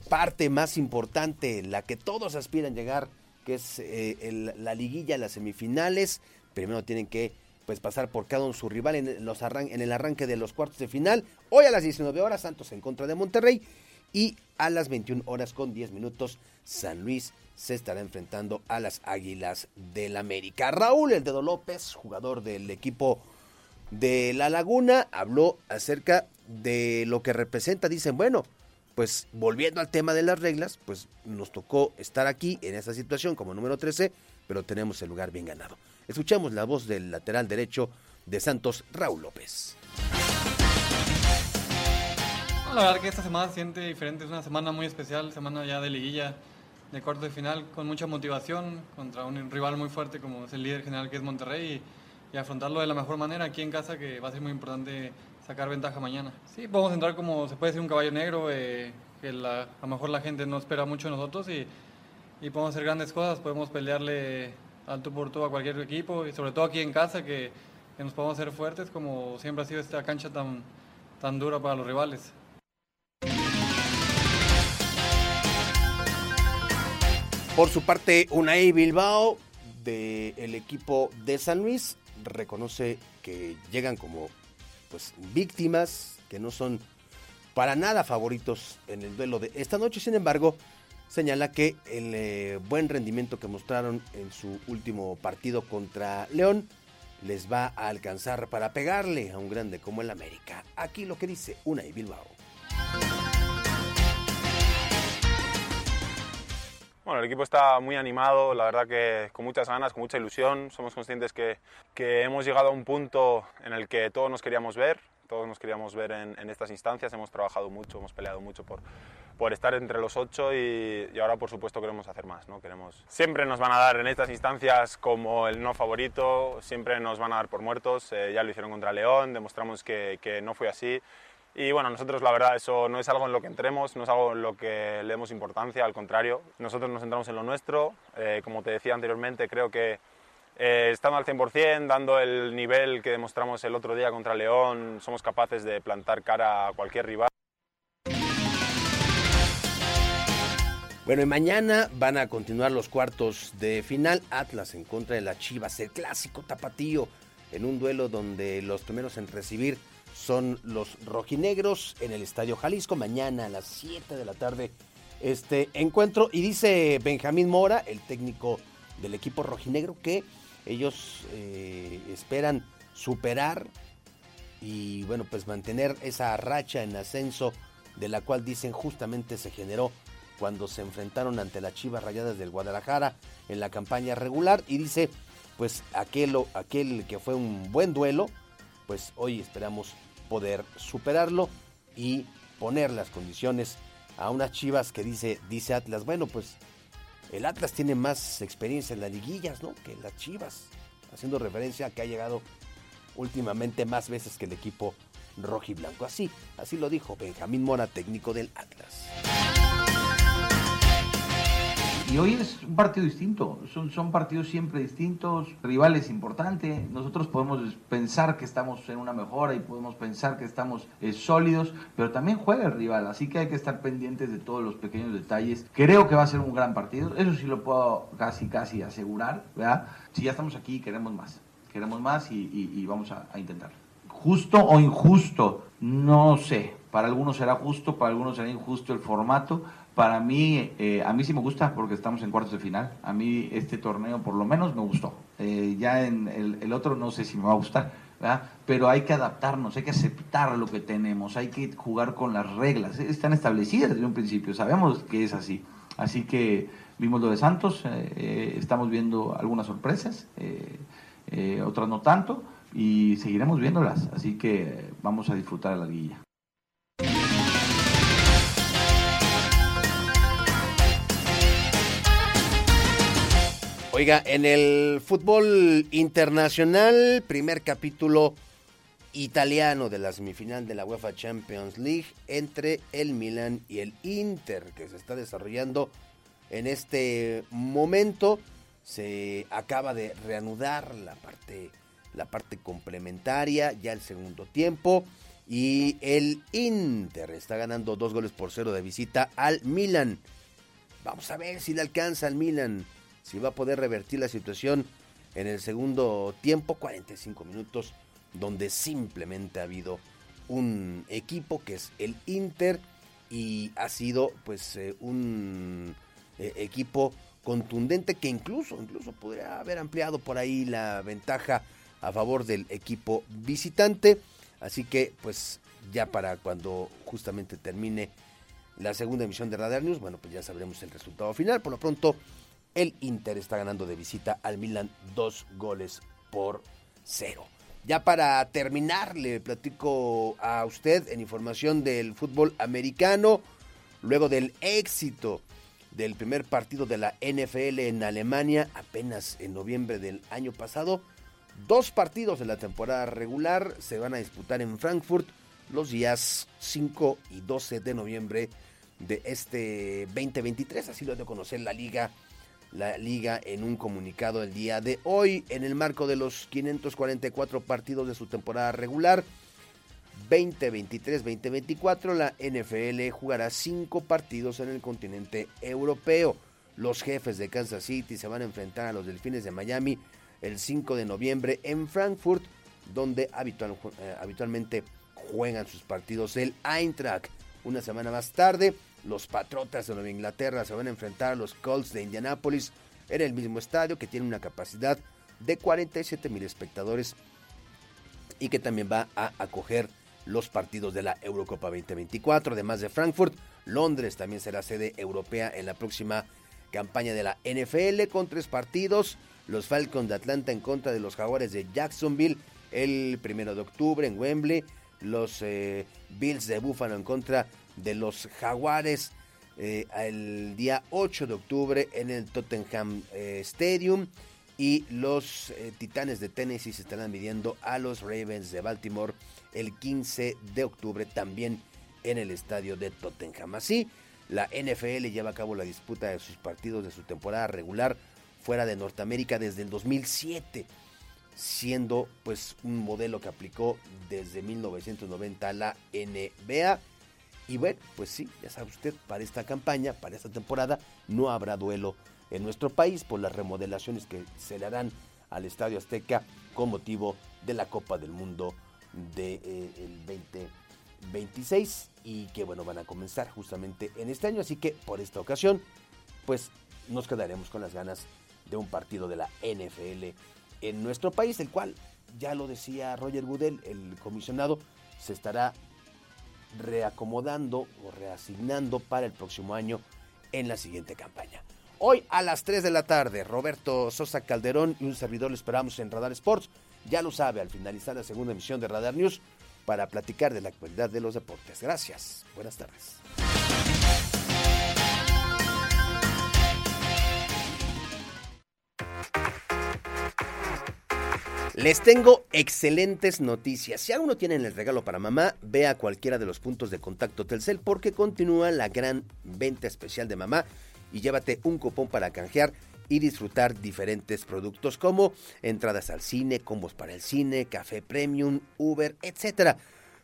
Speaker 13: parte más importante, la que todos aspiran llegar, que es eh, la liguilla, las semifinales. Primero tienen que pues pasar por cada uno su rival en, los arran- en el arranque de los cuartos de final. Hoy a las 19 horas, Santos en contra de Monterrey. Y a las 21 horas con 10 minutos, San Luis se estará enfrentando a las Águilas del América. Raúl El Dedo López, jugador del equipo de La Laguna, habló acerca de lo que representa. Dicen, bueno, pues volviendo al tema de las reglas, pues nos tocó estar aquí en esta situación como número 13, pero tenemos el lugar bien ganado. Escuchamos la voz del lateral derecho de Santos, Raúl López.
Speaker 14: La verdad que esta semana se siente diferente, es una semana muy especial, semana ya de liguilla, de cuarto de final, con mucha motivación contra un rival muy fuerte como es el líder general que es Monterrey y afrontarlo de la mejor manera aquí en casa que va a ser muy importante sacar ventaja mañana. Sí, podemos entrar como se puede decir un caballo negro, eh, que la- a lo mejor la gente no espera mucho de nosotros y, podemos hacer grandes cosas, podemos pelearle al tú por tú a cualquier equipo y sobre todo aquí en casa que, nos podamos hacer fuertes como siempre ha sido esta cancha tan, tan dura para los rivales.
Speaker 13: Por su parte, Unai Bilbao del equipo de San Luis reconoce que llegan como pues víctimas, que no son para nada favoritos en el duelo de esta noche. Sin embargo, señala que el eh, buen rendimiento que mostraron en su último partido contra León les va a alcanzar para pegarle a un grande como el América. Aquí lo que dice Unai Bilbao.
Speaker 15: Bueno, el equipo está muy animado, la verdad que con muchas ganas, con mucha ilusión. Somos conscientes que, que hemos llegado a un punto en el que todos nos queríamos ver, todos nos queríamos ver en, en estas instancias. Hemos trabajado mucho, hemos peleado mucho por, por estar entre los ocho y, y ahora, por supuesto, queremos hacer más. ¿no? Queremos... Siempre nos van a dar en estas instancias como el no favorito, siempre nos van a dar por muertos. Eh, ya lo hicieron contra León, demostramos que, que no fue así. Y bueno, nosotros la verdad eso no es algo en lo que entremos, no es algo en lo que le demos importancia, al contrario, nosotros nos centramos en lo nuestro. Eh, como te decía anteriormente, creo que eh, estando al 100%, dando el nivel que demostramos el otro día contra León, somos capaces de plantar cara a cualquier rival.
Speaker 13: Bueno, y mañana van a continuar los cuartos de final. Atlas en contra de la Chivas, el clásico tapatío, en un duelo donde los primeros en recibir son los rojinegros en el Estadio Jalisco. Mañana a las 7 de la tarde este encuentro. Y dice Benjamín Mora, el técnico del equipo rojinegro, que ellos eh, esperan superar y bueno, pues mantener esa racha en ascenso de la cual dicen justamente se generó cuando se enfrentaron ante las Chivas Rayadas del Guadalajara en la campaña regular y dice pues aquel, aquel que fue un buen duelo, pues hoy esperamos poder superarlo y poner las condiciones a unas Chivas que dice, dice Atlas, bueno pues el Atlas tiene más experiencia en las liguillas, ¿no? Que las Chivas, haciendo referencia a que ha llegado últimamente más veces que el equipo rojo y blanco. Así, así lo dijo Benjamín Mora, técnico del Atlas.
Speaker 16: Y hoy es un partido distinto, son, partidos siempre distintos, rivales importantes, nosotros podemos pensar que estamos en una mejora y podemos pensar que estamos eh, sólidos, pero también juega el rival, así que hay que estar pendientes de todos los pequeños detalles. Creo que va a ser un gran partido, eso sí lo puedo casi casi asegurar, ¿verdad? Si ya estamos aquí queremos más, queremos más y, vamos a, a intentarlo. Justo o injusto, no sé, para algunos será justo, para algunos será injusto el formato, para mí, eh, a mí sí me gusta porque estamos en cuartos de final. A mí este torneo por lo menos me gustó. Eh, ya en el, otro no sé si me va a gustar, ¿verdad? pero hay que adaptarnos, hay que aceptar lo que tenemos, hay que jugar con las reglas. Están establecidas desde un principio, sabemos que es así. Así que vimos lo de Santos, eh, estamos viendo algunas sorpresas, otras no tanto, y seguiremos viéndolas. Así que vamos a disfrutar de la guilla.
Speaker 13: Oiga, en el fútbol internacional, primer capítulo italiano de la semifinal de la UEFA Champions League entre el Milan y el Inter, que se está desarrollando en este momento. Se acaba de reanudar la parte, la parte complementaria, ya el segundo tiempo. Y el Inter está ganando dos goles por cero de visita al Milan. Vamos a ver si le alcanza al Milan si va a poder revertir la situación en el segundo tiempo, 45 minutos, donde simplemente ha habido un equipo que es el Inter y ha sido pues eh, un eh, equipo contundente que incluso incluso podría haber ampliado por ahí la ventaja a favor del equipo visitante. Así que pues ya para cuando justamente termine la segunda emisión de Radar News bueno pues ya sabremos el resultado final. Por lo pronto el Inter está ganando de visita al Milan dos goles por cero. Ya para terminar, le platico a usted en información del fútbol americano, luego del éxito del primer partido de la NFL en Alemania, apenas en noviembre del año pasado, dos partidos de la temporada regular se van a disputar en Frankfurt los días 5 y 12 de noviembre de este 2023, así lo de conocer la liga la liga en un comunicado el día de hoy en el marco de los 544 partidos de su temporada regular 2023-2024 la NFL jugará cinco partidos en el continente europeo. Los jefes de Kansas City se van a enfrentar a los Delfines de Miami el 5 de noviembre en Frankfurt, donde eh, habitualmente juegan sus partidos el Eintracht. Una semana más tarde, los Patriotas de Nueva Inglaterra se van a enfrentar a los Colts de Indianápolis en el mismo estadio que tiene una capacidad de 47 mil espectadores y que también va a acoger los partidos de la Eurocopa 2024. Además de Frankfurt, Londres también será sede europea en la próxima campaña de la NFL con tres partidos. Los Falcons de Atlanta en contra de los Jaguares de Jacksonville el primero de octubre en Wembley. Los eh, Bills de Buffalo en contra de los Jaguares eh, el día 8 de octubre en el Tottenham eh, Stadium y los eh, Titanes de Tennessee se estarán midiendo a los Ravens de Baltimore el 15 de octubre también en el estadio de Tottenham. Así, la NFL lleva a cabo la disputa de sus partidos de su temporada regular fuera de Norteamérica desde el 2007, siendo pues un modelo que aplicó desde 1990 la NBA y bueno, pues sí, ya sabe usted, para esta campaña, para esta temporada, no habrá duelo en nuestro país por las remodelaciones que se le harán al Estadio Azteca con motivo de la Copa del Mundo del de, eh, 2026 y que bueno, van a comenzar justamente en este año. Así que por esta ocasión, pues nos quedaremos con las ganas de un partido de la NFL en nuestro país, el cual, ya lo decía Roger Goodell, el comisionado, se estará reacomodando o reasignando para el próximo año en la siguiente campaña. Hoy a las 3 de la tarde, Roberto Sosa Calderón y un servidor lo esperamos en Radar Sports. Ya lo sabe, al finalizar la segunda emisión de Radar News, para platicar de la actualidad de los deportes. Gracias. Buenas tardes. Les tengo excelentes noticias. Si aún no tienen el regalo para mamá, ve a cualquiera de los puntos de contacto Telcel porque continúa la gran venta especial de mamá y llévate un cupón para canjear y disfrutar diferentes productos como entradas al cine, combos para el cine, café premium, Uber, etc.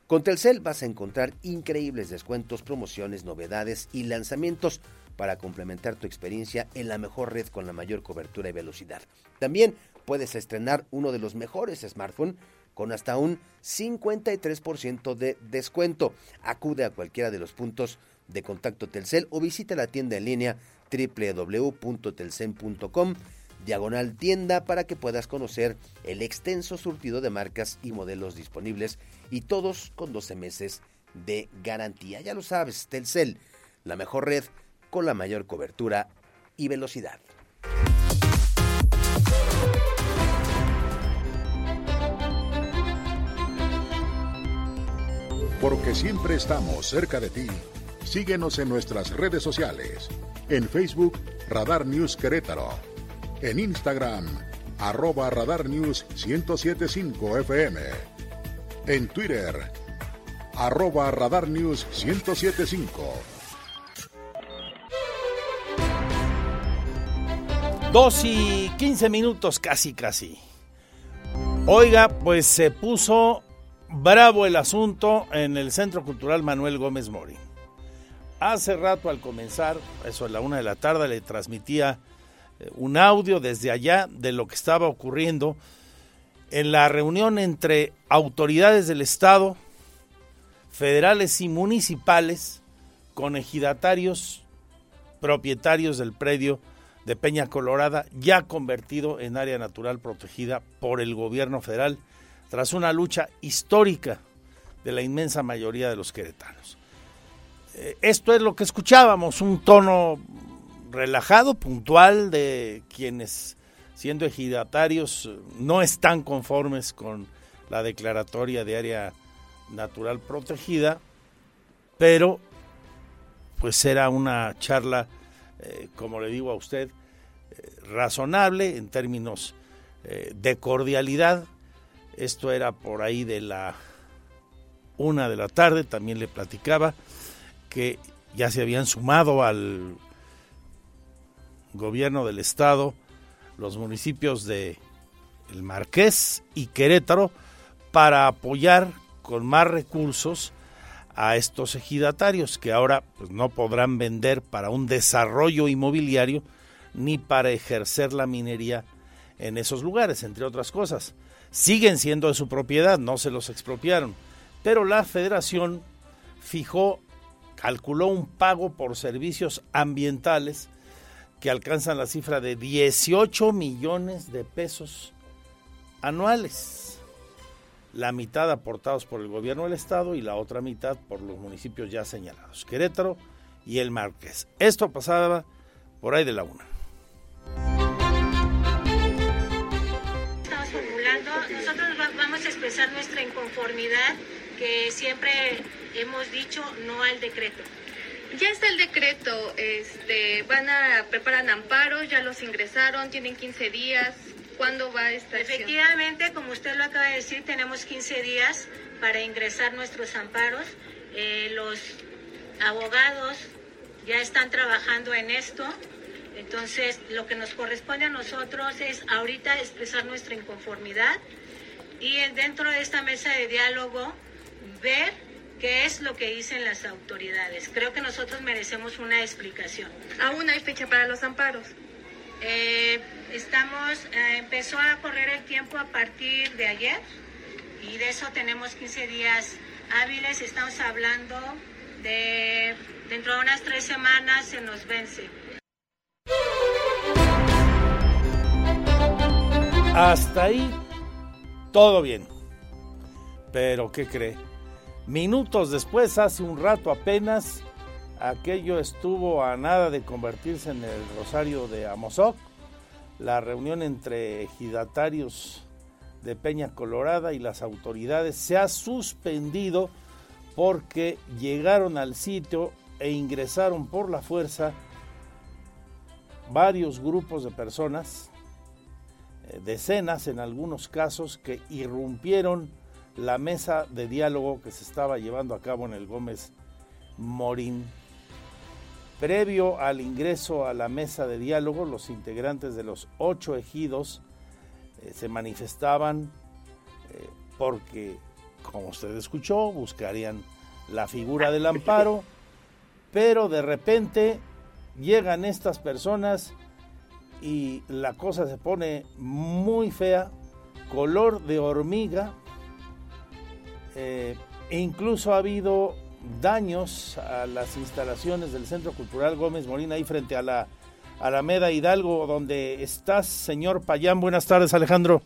Speaker 13: Con Telcel vas a encontrar increíbles descuentos, promociones, novedades y lanzamientos para complementar tu experiencia en la mejor red con la mayor cobertura y velocidad. También puedes estrenar uno de los mejores smartphones con hasta un 53% de descuento. Acude a cualquiera de los puntos de contacto Telcel o visita la tienda en línea www.telcel.com diagonal tienda para que puedas conocer el extenso surtido de marcas y modelos disponibles y todos con 12 meses de garantía. Ya lo sabes, Telcel, la mejor red con la mayor cobertura y velocidad.
Speaker 4: Porque siempre estamos cerca de ti. Síguenos en nuestras redes sociales. En Facebook, Radar News Querétaro. En Instagram, arroba Radar News 1075 FM. En Twitter, arroba Radar News 1075.
Speaker 1: Dos y quince minutos, casi, casi. Oiga, pues se puso bravo el asunto en el Centro Cultural Manuel Gómez Mori. Hace rato al comenzar, eso a la una de la tarde, le transmitía eh, un audio desde allá de lo que estaba ocurriendo en la reunión entre autoridades del Estado, federales y municipales, con ejidatarios propietarios del predio de Peña Colorada, ya convertido en área natural protegida por el gobierno federal tras una lucha histórica de la inmensa mayoría de los queretanos. Eh, esto es lo que escuchábamos, un tono relajado, puntual de quienes, siendo ejidatarios, no están conformes con la declaratoria de área natural protegida, pero pues era una charla, eh, como le digo a usted, eh, razonable en términos de cordialidad, esto era por ahí de la una de la tarde, también le platicaba que ya se habían sumado al gobierno del estado los municipios de El Marqués y Querétaro para apoyar con más recursos a estos ejidatarios que ahora pues, no podrán vender para un desarrollo inmobiliario ni para ejercer la minería en esos lugares, entre otras cosas siguen siendo de su propiedad, no se los expropiaron. Pero la federación fijó, calculó un pago por servicios ambientales que alcanzan la cifra de 18 millones de pesos anuales. La mitad aportados por el gobierno del estado y la otra mitad por los municipios ya señalados, Querétaro y el Marqués. Esto pasaba por ahí de la una.
Speaker 2: Expresar nuestra inconformidad que siempre hemos dicho no al decreto.
Speaker 3: Ya está el decreto, este, van a preparar amparos, ya los ingresaron, tienen 15 días. ¿Cuándo va esta
Speaker 2: Efectivamente, como usted lo acaba de decir, tenemos 15 días para ingresar nuestros amparos. Eh, los abogados ya están trabajando en esto. Entonces, lo que nos corresponde a nosotros es ahorita expresar nuestra inconformidad y dentro de esta mesa de diálogo ver qué es lo que dicen las autoridades. Creo que nosotros merecemos una explicación.
Speaker 3: ¿Aún hay fecha para los amparos?
Speaker 2: Eh, estamos, eh, empezó a correr el tiempo a partir de ayer y de eso tenemos 15 días hábiles. Estamos hablando de dentro de unas tres semanas se nos vence.
Speaker 1: Hasta ahí todo bien. Pero, ¿qué cree? Minutos después, hace un rato apenas, aquello estuvo a nada de convertirse en el Rosario de Amozoc, la reunión entre ejidatarios de Peña Colorada y las autoridades se ha suspendido porque llegaron al sitio e ingresaron por la fuerza varios grupos de personas decenas en algunos casos que irrumpieron la mesa de diálogo que se estaba llevando a cabo en el Gómez Morín. Previo al ingreso a la mesa de diálogo, los integrantes de los ocho ejidos eh, se manifestaban eh, porque, como usted escuchó, buscarían la figura del amparo, pero de repente llegan estas personas y la cosa se pone muy fea, color de hormiga, eh, incluso ha habido daños a las instalaciones del Centro Cultural Gómez Molina ahí frente a la Alameda Hidalgo, donde estás, señor Payán. Buenas tardes, Alejandro.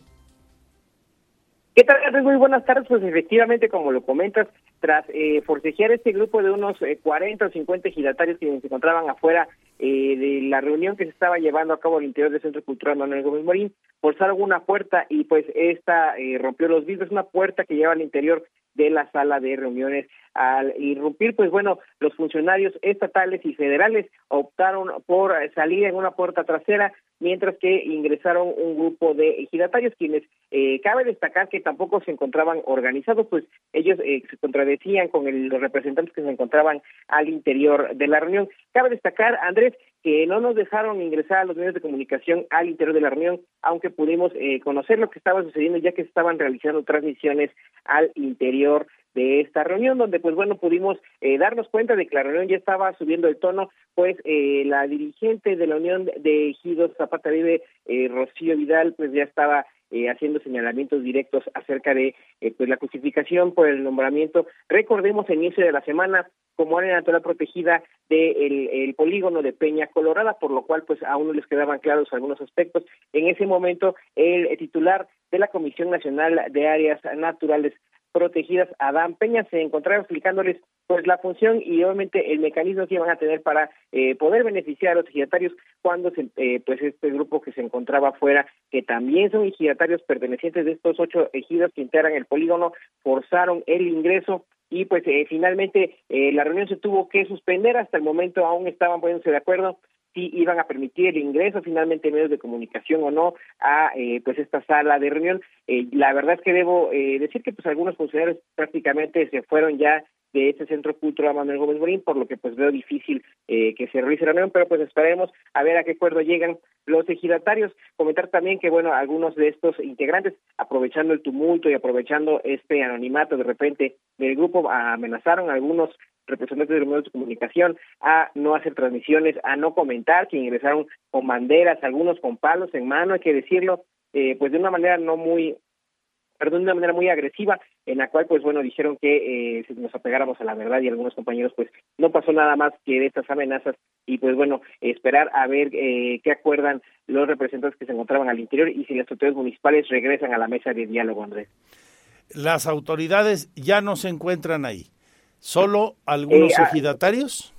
Speaker 17: ¿Qué tal? Muy buenas tardes. Pues efectivamente, como lo comentas, tras eh, forcejear este grupo de unos 40 eh, o 50 ejidatarios que se encontraban afuera eh, de la reunión que se estaba llevando a cabo al interior del Centro Cultural Manuel Gómez Morín, forzaron una puerta y pues esta eh, rompió los vidrios, una puerta que lleva al interior de la sala de reuniones. Al irrumpir, pues bueno, los funcionarios estatales y federales optaron por salir en una puerta trasera, mientras que ingresaron un grupo de ejidatarios, quienes eh, cabe destacar que tampoco se encontraban organizados, pues ellos eh, se contradecían con los representantes que se encontraban al interior de la reunión. Cabe destacar, Andrés, que no nos dejaron ingresar a los medios de comunicación al interior de la reunión, aunque pudimos eh, conocer lo que estaba sucediendo ya que estaban realizando transmisiones al interior de esta reunión, donde pues bueno, pudimos eh, darnos cuenta de que la reunión ya estaba subiendo el tono, pues eh, la dirigente de la Unión de Ejidos Zapata Vive, eh, Rocío Vidal, pues ya estaba eh, haciendo señalamientos directos acerca de eh, pues la justificación por el nombramiento. Recordemos el inicio de la semana como área natural protegida del el polígono de Peña Colorada, por lo cual pues aún no les quedaban claros algunos aspectos. En ese momento el titular de la Comisión Nacional de Áreas Naturales protegidas, Adán Peña, se encontraba explicándoles pues la función y obviamente el mecanismo que iban a tener para eh, poder beneficiar a los ejidatarios cuando se, eh, pues este grupo que se encontraba afuera, que también son ejidatarios pertenecientes de estos ocho ejidos que integran el polígono, forzaron el ingreso y pues eh, finalmente la reunión se tuvo que suspender. Hasta el momento aún estaban poniéndose de acuerdo si iban a permitir el ingreso finalmente de medios de comunicación o no a eh, pues esta sala de reunión. Eh, la verdad es que debo eh, decir que pues algunos funcionarios prácticamente se fueron ya de este centro cultural Manuel Gómez Morín, por lo que pues veo difícil que se realice la reunión, pero pues esperemos a ver a qué acuerdo llegan los ejidatarios. Comentar también que bueno, algunos de estos integrantes, aprovechando el tumulto y aprovechando este anonimato de repente del grupo, amenazaron a algunos representantes de los medios de comunicación a no hacer transmisiones, a no comentar, que ingresaron con banderas, algunos con palos en mano, hay que decirlo, eh, pues de una manera no muy, perdón, de una manera muy agresiva, en la cual, pues bueno, dijeron que eh, nos apegáramos a la verdad y algunos compañeros, pues no pasó nada más que de estas amenazas y, pues bueno, esperar a ver eh, qué acuerdan los representantes que se encontraban al interior y si las autoridades municipales regresan a la mesa de diálogo, Andrés.
Speaker 1: Las autoridades ya no se encuentran ahí. ¿Solo algunos eh, ah, ejidatarios?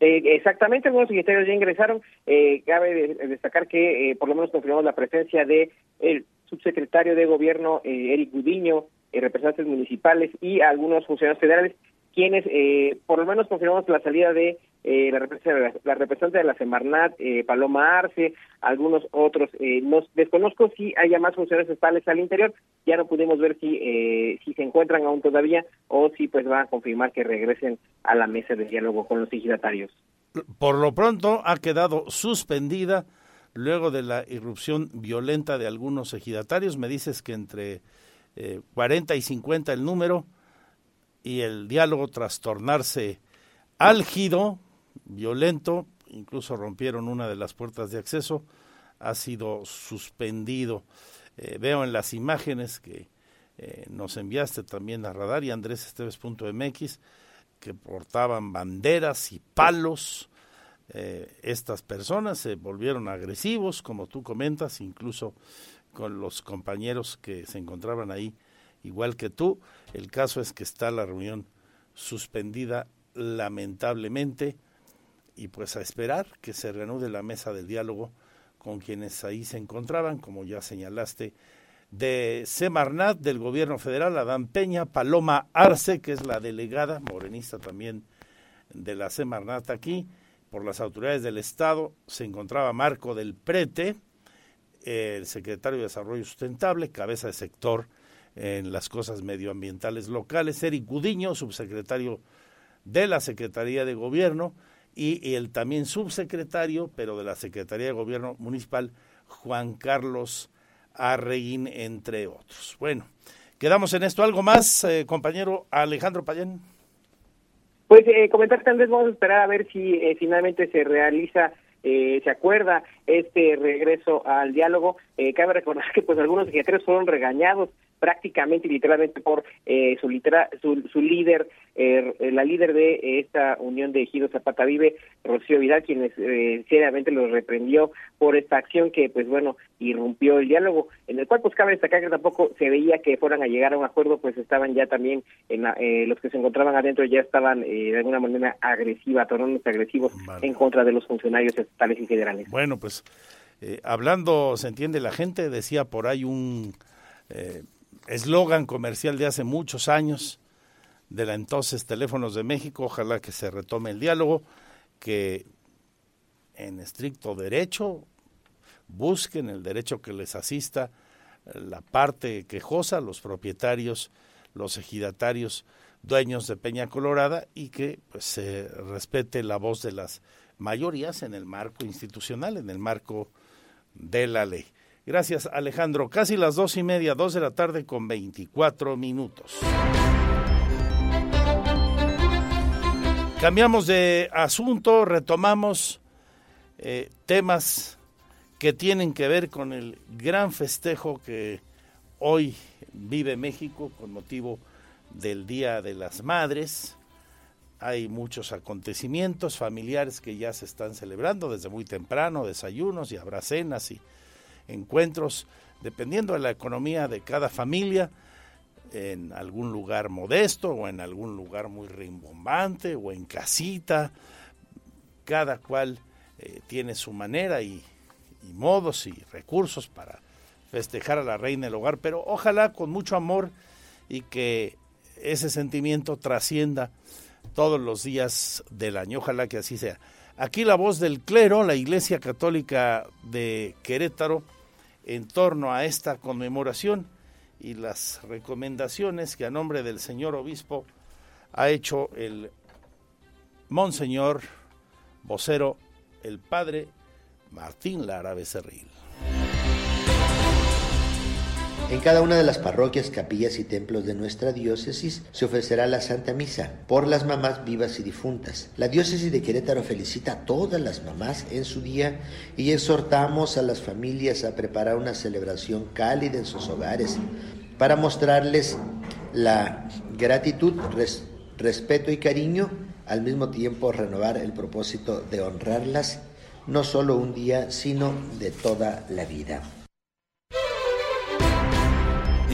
Speaker 17: Eh, exactamente, algunos ejidatarios ya ingresaron. Eh, cabe destacar que por lo menos confirmamos la presencia de el subsecretario de Gobierno, Eric Gudiño, representantes municipales y algunos funcionarios federales quienes eh, por lo menos confirmamos la salida de eh, la, representante de la Semarnat, eh, Paloma Arce, algunos otros. Eh, nos desconozco si haya más funcionarios estatales al interior. Ya no pudimos ver si eh, si se encuentran aún todavía o si pues van a confirmar que regresen a la mesa de diálogo con los ejidatarios.
Speaker 1: Por lo pronto ha quedado suspendida luego de la irrupción violenta de algunos ejidatarios. Me dices que entre 40 y 50 el número y el diálogo trastornarse álgido, violento, incluso rompieron una de las puertas de acceso, ha sido suspendido. Eh, veo en las imágenes que eh, nos enviaste también a Radar y Andrés MX que portaban banderas y palos. Eh, estas personas se volvieron agresivos, como tú comentas, incluso con los compañeros que se encontraban ahí igual que tú. El caso es que está la reunión suspendida lamentablemente y pues a esperar que se reanude la mesa del diálogo con quienes ahí se encontraban, como ya señalaste, de Semarnat del gobierno federal, Adán Peña, Paloma Arce, que es la delegada, morenista también de la Semarnat aquí, por las autoridades del Estado, se encontraba Marco del Prete, el secretario de Desarrollo Sustentable, cabeza de sector en las cosas medioambientales locales, Eric Gudiño, subsecretario de la Secretaría de Gobierno, y el también subsecretario, pero de la Secretaría de Gobierno Municipal, Juan Carlos Arreguín, entre otros. Bueno, quedamos en esto. ¿Algo más, eh, compañero Alejandro Payán?
Speaker 17: Pues eh, comentar tal vez vamos a esperar a ver si eh, finalmente se realiza eh, se acuerda este regreso al diálogo. Eh, cabe recordar que pues algunos secretarios fueron regañados prácticamente y literalmente por eh, su, litera, su, su líder, eh, la líder de esta unión de Ejido Zapata Vive, Rocío Vidal, quien eh, seriamente los reprendió por esta acción que, pues bueno, irrumpió el diálogo, en el cual pues cabe destacar que tampoco se veía que fueran a llegar a un acuerdo, pues estaban ya también, en la, eh, los que se encontraban adentro ya estaban eh, de alguna manera agresiva, tornándose agresivos vale. en contra de los funcionarios estatales y federales.
Speaker 1: Bueno, pues eh, hablando, se entiende la gente, decía por ahí un eh, eslogan comercial de hace muchos años de la entonces Teléfonos de México, ojalá que se retome el diálogo, que en estricto derecho busquen el derecho que les asista la parte quejosa, los propietarios, los ejidatarios, dueños de Peña Colorada y que pues, se respete la voz de las mayorías en el marco institucional, en el marco de la ley. Gracias, Alejandro. Casi las dos y media, dos de la tarde con 24 minutos. Cambiamos de asunto, retomamos eh, temas que tienen que ver con el gran festejo que hoy vive México con motivo del Día de las Madres. Hay muchos acontecimientos familiares que ya se están celebrando desde muy temprano, desayunos y habrá cenas y encuentros, dependiendo de la economía de cada familia, en algún lugar modesto o en algún lugar muy rimbombante o en casita. Cada cual eh, tiene su manera y, y modos y recursos para festejar a la reina del hogar, pero ojalá con mucho amor y que ese sentimiento trascienda todos los días del año. Ojalá que así sea. Aquí la voz del clero, la Iglesia Católica de Querétaro, en torno a esta conmemoración y las recomendaciones que a nombre del señor obispo ha hecho el monseñor vocero, el padre Martín Lara Becerril.
Speaker 11: En cada una de las parroquias, capillas y templos de nuestra diócesis se ofrecerá la Santa Misa por las mamás vivas y difuntas. La diócesis de Querétaro felicita a todas las mamás en su día y exhortamos a las familias a preparar una celebración cálida en sus hogares para mostrarles la gratitud, res, respeto y cariño, al mismo tiempo renovar el propósito de honrarlas no solo un día, sino de toda la vida.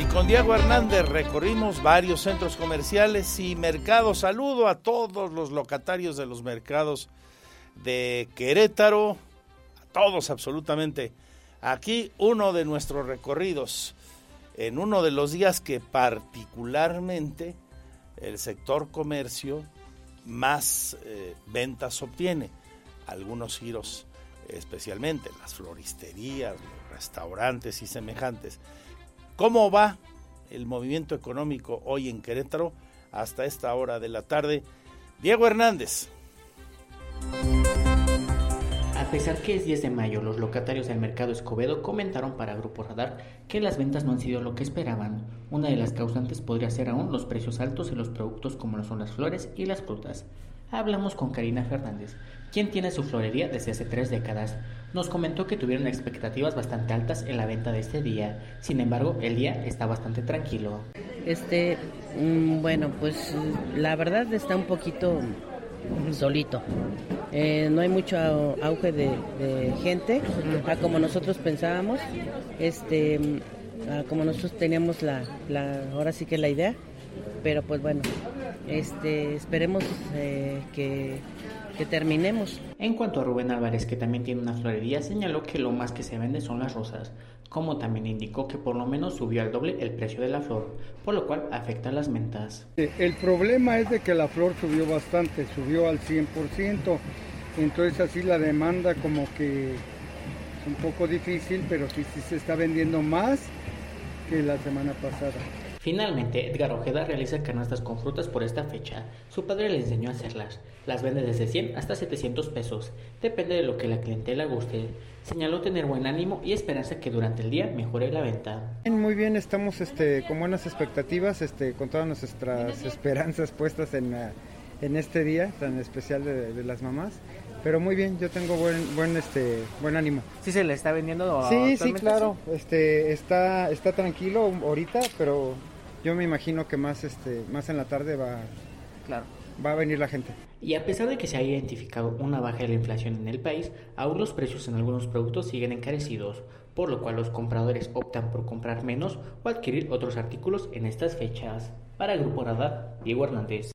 Speaker 1: Y con Diego Hernández recorrimos varios centros comerciales y mercados. Saludo a todos los locatarios de los mercados de Querétaro, a todos absolutamente. Aquí uno de nuestros recorridos, en uno de los días que particularmente el sector comercio más eh, ventas obtiene. Algunos giros especialmente, las floristerías, los restaurantes y semejantes. ¿Cómo va el movimiento económico hoy en Querétaro hasta esta hora de la tarde? Diego Hernández.
Speaker 18: A pesar que es 10 de mayo, los locatarios del mercado Escobedo comentaron para Grupo Radar que las ventas no han sido lo que esperaban. Una de las causantes podría ser aún los precios altos en los productos como lo son las flores y las frutas. Hablamos con Karina Fernández, quien tiene su florería desde hace tres décadas. Nos comentó que tuvieron expectativas bastante altas en la venta de este día. Sin embargo, el día está bastante tranquilo.
Speaker 19: Este, mmm, bueno, pues la verdad está un poquito solito. Eh, no hay mucho auge de, gente, a como nosotros pensábamos, este, a como nosotros teníamos la, la, ahora sí que la idea, pero pues bueno, este, esperemos eh, que que terminemos.
Speaker 18: En cuanto a Rubén Álvarez, que también tiene una florería, señaló que lo más que se vende son las rosas, como también indicó que por lo menos subió al doble el precio de la flor, por lo cual afecta a las ventas.
Speaker 20: El problema es de que la flor subió bastante, subió al 100%, entonces así la demanda como que Es un poco difícil, pero sí, sí se está vendiendo más que la semana pasada.
Speaker 18: Finalmente, Edgar Ojeda realiza canastas con frutas por esta fecha. Su padre le enseñó a hacerlas. Las vende desde 100 hasta 700 pesos. Depende de lo que la clientela guste. Señaló tener buen ánimo y esperanza que durante el día mejore la venta.
Speaker 20: Muy bien, estamos este, con buenas expectativas, este, con todas nuestras esperanzas puestas en, uh, en este día tan especial de, de las mamás. Pero muy bien, yo tengo buen buen este buen ánimo.
Speaker 21: ¿Sí se le está vendiendo?
Speaker 20: Sí, sí, claro. Este está está tranquilo ahorita, pero yo me imagino que más este más en la tarde va
Speaker 21: claro.
Speaker 20: va a venir la gente.
Speaker 18: Y a pesar de que se haya identificado una baja de la inflación en el país, aún los precios en algunos productos siguen encarecidos, por lo cual los compradores optan por comprar menos o adquirir otros artículos en estas fechas. Para Grupo Radar, Diego Hernández.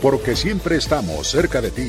Speaker 4: Porque siempre estamos cerca de ti.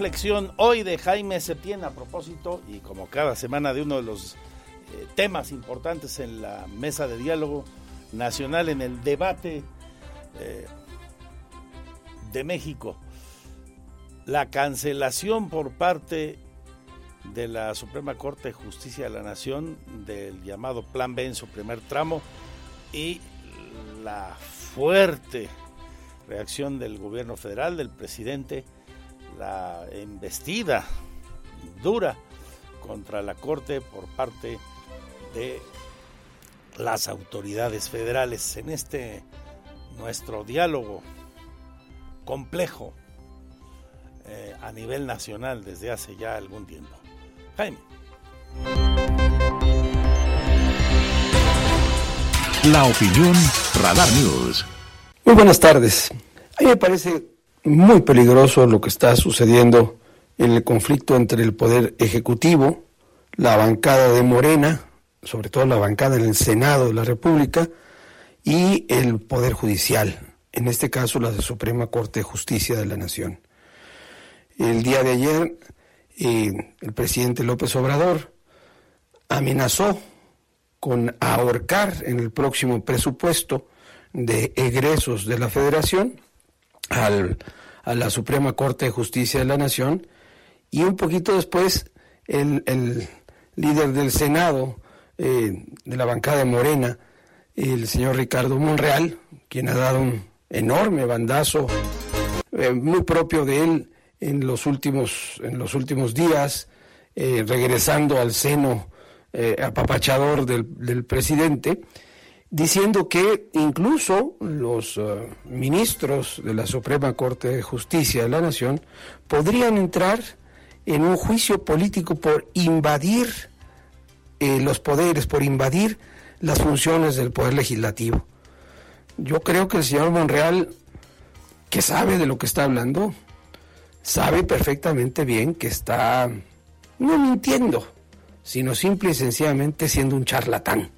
Speaker 1: Reflexión hoy de Jaime Septién a propósito y como cada semana de uno de los eh, temas importantes en la mesa de diálogo nacional en el debate eh, de México. La cancelación por parte de la Suprema Corte de Justicia de la Nación del llamado Plan B en su primer tramo y la fuerte reacción del gobierno federal, del presidente, la embestida dura contra la Corte por parte de las autoridades federales en este nuestro diálogo complejo eh, a nivel nacional desde hace ya algún tiempo. Jaime.
Speaker 4: La opinión Radar News.
Speaker 22: Muy buenas tardes. A mí me parece muy peligroso lo que está sucediendo en el conflicto entre el poder ejecutivo, la bancada de Morena, sobre todo la bancada en el Senado de la República, y el poder judicial, en este caso la de Suprema Corte de Justicia de la Nación. El día de ayer, eh, el presidente López Obrador amenazó con ahorcar en el próximo presupuesto de egresos de la Federación al, a la Suprema Corte de Justicia de la Nación y un poquito después el, el líder del Senado eh, de la bancada Morena, el señor Ricardo Monreal, quien ha dado un enorme bandazo eh, muy propio de él en los últimos, en los últimos días, eh, regresando al seno apapachador del, del presidente, diciendo que incluso los uh, ministros de la Suprema Corte de Justicia de la Nación podrían entrar en un juicio político por invadir eh, los poderes, por invadir las funciones del poder legislativo. Yo creo que el señor Monreal, que sabe de lo que está hablando, sabe perfectamente bien que está no mintiendo, sino simple y sencillamente siendo un charlatán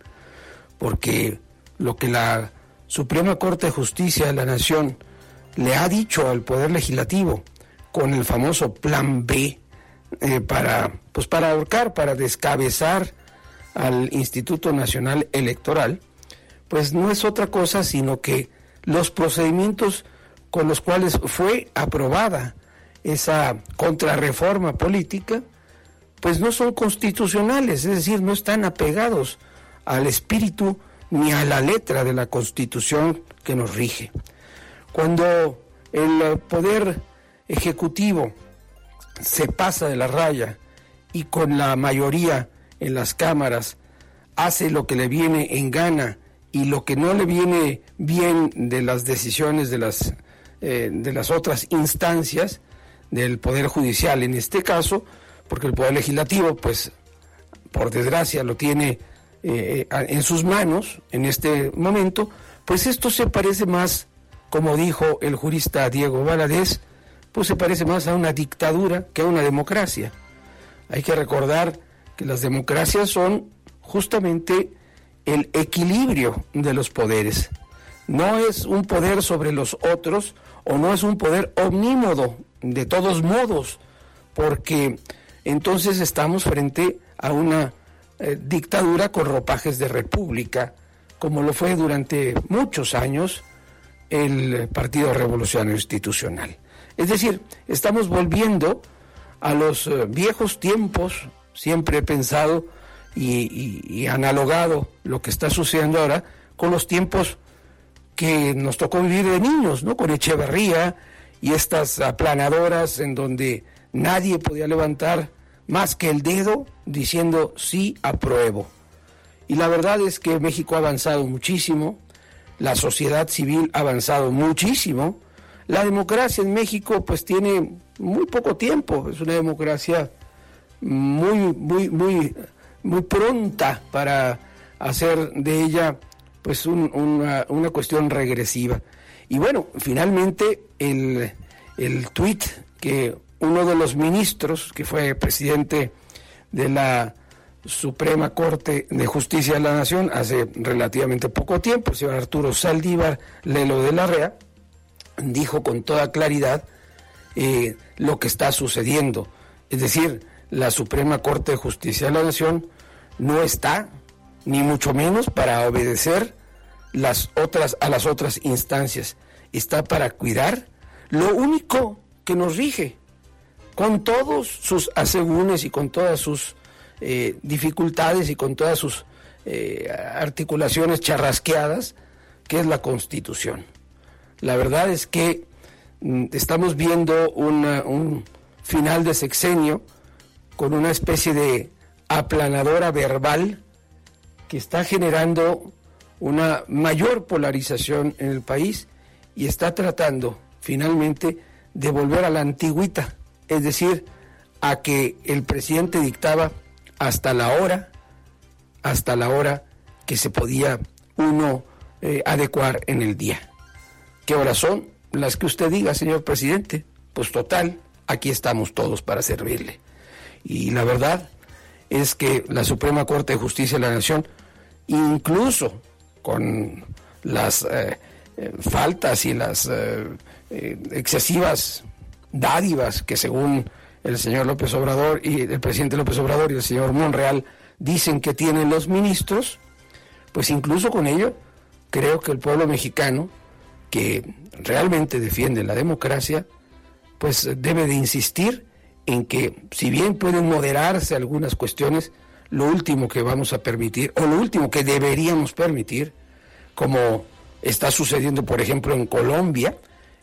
Speaker 22: porque lo que la Suprema Corte de Justicia de la Nación le ha dicho al Poder Legislativo con el famoso Plan B eh, para, pues para ahorcar, para descabezar al Instituto Nacional Electoral, pues no es otra cosa sino que los procedimientos con los cuales fue aprobada esa contrarreforma política, pues no son constitucionales, es decir, no están apegados al espíritu ni a la letra de la constitución que nos rige. Cuando el poder ejecutivo se pasa de la raya y con la mayoría en las cámaras hace lo que le viene en gana y lo que no le viene bien de las decisiones de las, eh, de las otras instancias del Poder Judicial, en este caso, porque el Poder Legislativo, pues, por desgracia, lo tiene eh, en sus manos en este momento, pues esto se parece más, como dijo el jurista Diego Valadez, pues se parece más a una dictadura que a una democracia. Hay que recordar que las democracias son justamente el equilibrio de los poderes. No es un poder sobre los otros o no es un poder omnímodo, de todos modos, porque entonces estamos frente a una eh, dictadura con ropajes de república, como lo fue durante muchos años el Partido Revolucionario Institucional. Es decir, estamos volviendo a los eh, viejos tiempos, siempre he pensado y, analogado lo que está sucediendo ahora con los tiempos que nos tocó vivir de niños, ¿no? Con Echeverría y estas aplanadoras en donde nadie podía levantar más que el dedo diciendo sí apruebo. Y la verdad es que México ha avanzado muchísimo, la sociedad civil ha avanzado muchísimo, la democracia en México pues tiene muy poco tiempo, es una democracia muy, muy, muy, muy pronta para hacer de ella pues una, una, cuestión regresiva. Y bueno, finalmente el, el tuit que uno de los ministros, que fue presidente de la Suprema Corte de Justicia de la Nación hace relativamente poco tiempo, el señor Arturo Saldívar Lelo de la Rea, dijo con toda claridad eh, lo que está sucediendo. Es decir, la Suprema Corte de Justicia de la Nación no está, ni mucho menos, para obedecer las otras, a las otras instancias. Está para cuidar lo único que nos rige, con todos sus asegúnes y con todas sus eh, dificultades y con todas sus eh, articulaciones charrasqueadas, que es la Constitución. La verdad es que mm, estamos viendo un final de sexenio con una especie de aplanadora verbal que está generando una mayor polarización en el país y está tratando finalmente de volver a la antigüita, es decir, a que el presidente dictaba hasta la hora, hasta la hora que se podía uno eh, adecuar en el día. ¿Qué horas son? Las que usted diga, señor presidente. Pues total, aquí estamos todos para servirle. Y la verdad es que la Suprema Corte de Justicia de la Nación, incluso con las eh, eh, faltas y las excesivas dádivas que según el señor López Obrador y el presidente López Obrador y el señor Monreal dicen que tienen los ministros, pues incluso con ello creo que el pueblo mexicano que realmente defiende la democracia, pues debe de insistir en que si bien pueden moderarse algunas cuestiones, lo último que vamos a permitir, o lo último que deberíamos permitir, como está sucediendo por ejemplo en Colombia,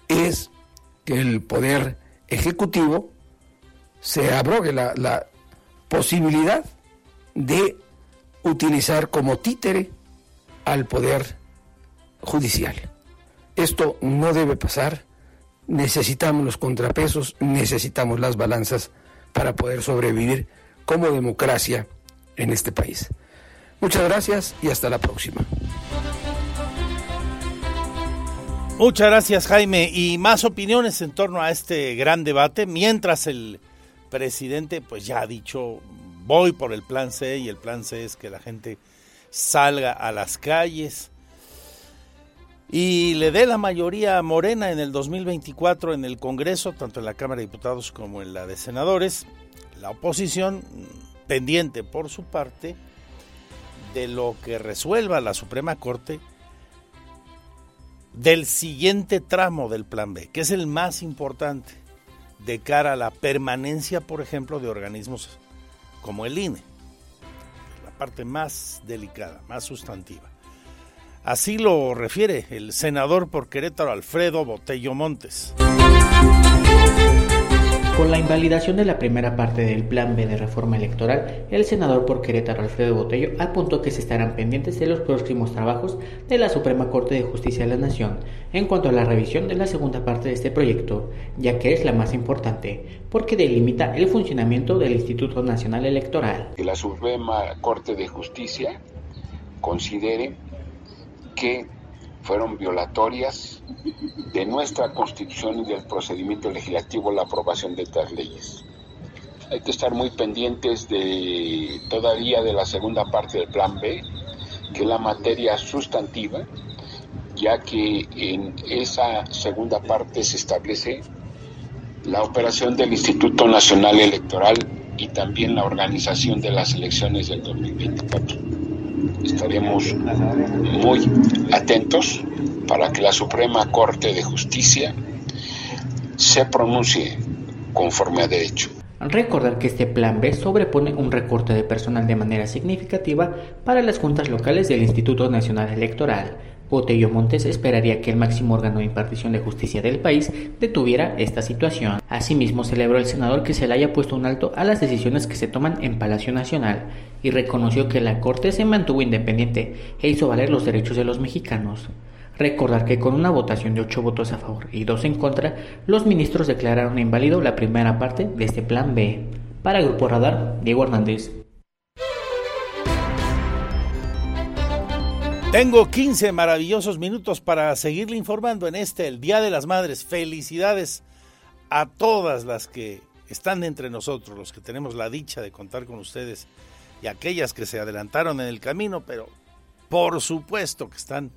Speaker 22: es que el poder ejecutivo se abrogue la, la posibilidad de utilizar como títere al poder judicial. Esto no debe pasar. Necesitamos los contrapesos, necesitamos las balanzas para poder sobrevivir como democracia en este país. Muchas gracias y hasta la próxima.
Speaker 1: Muchas gracias Jaime y más opiniones en torno a este gran debate mientras el presidente pues ya ha dicho voy por el plan C y el plan C es que la gente salga a las calles y le dé la mayoría morena en el 2024 en el Congreso, tanto en la Cámara de Diputados como en la de Senadores. La oposición pendiente por su parte de lo que resuelva la Suprema Corte del siguiente tramo del Plan B, que es el más importante de cara a la permanencia, por ejemplo, de organismos como el INE, la parte más delicada, más sustantiva. Así lo refiere el senador por Querétaro Alfredo Botello Montes.
Speaker 18: Con la invalidación de la primera parte del Plan B de reforma electoral, el senador por Querétaro Alfredo Botello apuntó que se estarán pendientes de los próximos trabajos de la Suprema Corte de Justicia de la Nación en cuanto a la revisión de la segunda parte de este proyecto, ya que es la más importante, porque delimita el funcionamiento del Instituto Nacional Electoral.
Speaker 23: La Suprema Corte de Justicia considere que fueron violatorias de nuestra constitución y del procedimiento legislativo la aprobación de estas leyes. Hay que estar muy pendientes de todavía de la segunda parte del plan B, que es la materia sustantiva, ya que en esa segunda parte se establece la operación del Instituto Nacional Electoral y también la organización de las elecciones del 2024. Estaremos muy atentos para que la Suprema Corte de Justicia se pronuncie conforme a derecho.
Speaker 18: Recordar que este plan B sobrepone un recorte de personal de manera significativa para las juntas locales del Instituto Nacional Electoral. Botello Montes esperaría que el máximo órgano de impartición de justicia del país detuviera esta situación. Asimismo, celebró el senador que se le haya puesto un alto a las decisiones que se toman en Palacio Nacional y reconoció que la Corte se mantuvo independiente e hizo valer los derechos de los mexicanos. Recordar que con una votación de 8 votos a favor y 2 en contra, los ministros declararon inválido la primera parte de este plan B. Para Grupo Radar, Diego Hernández.
Speaker 1: Tengo 15 maravillosos minutos para seguirle informando en este, el Día de las Madres. Felicidades a todas las que están entre nosotros, los que tenemos la dicha de contar con ustedes y aquellas que se adelantaron en el camino, pero por supuesto que están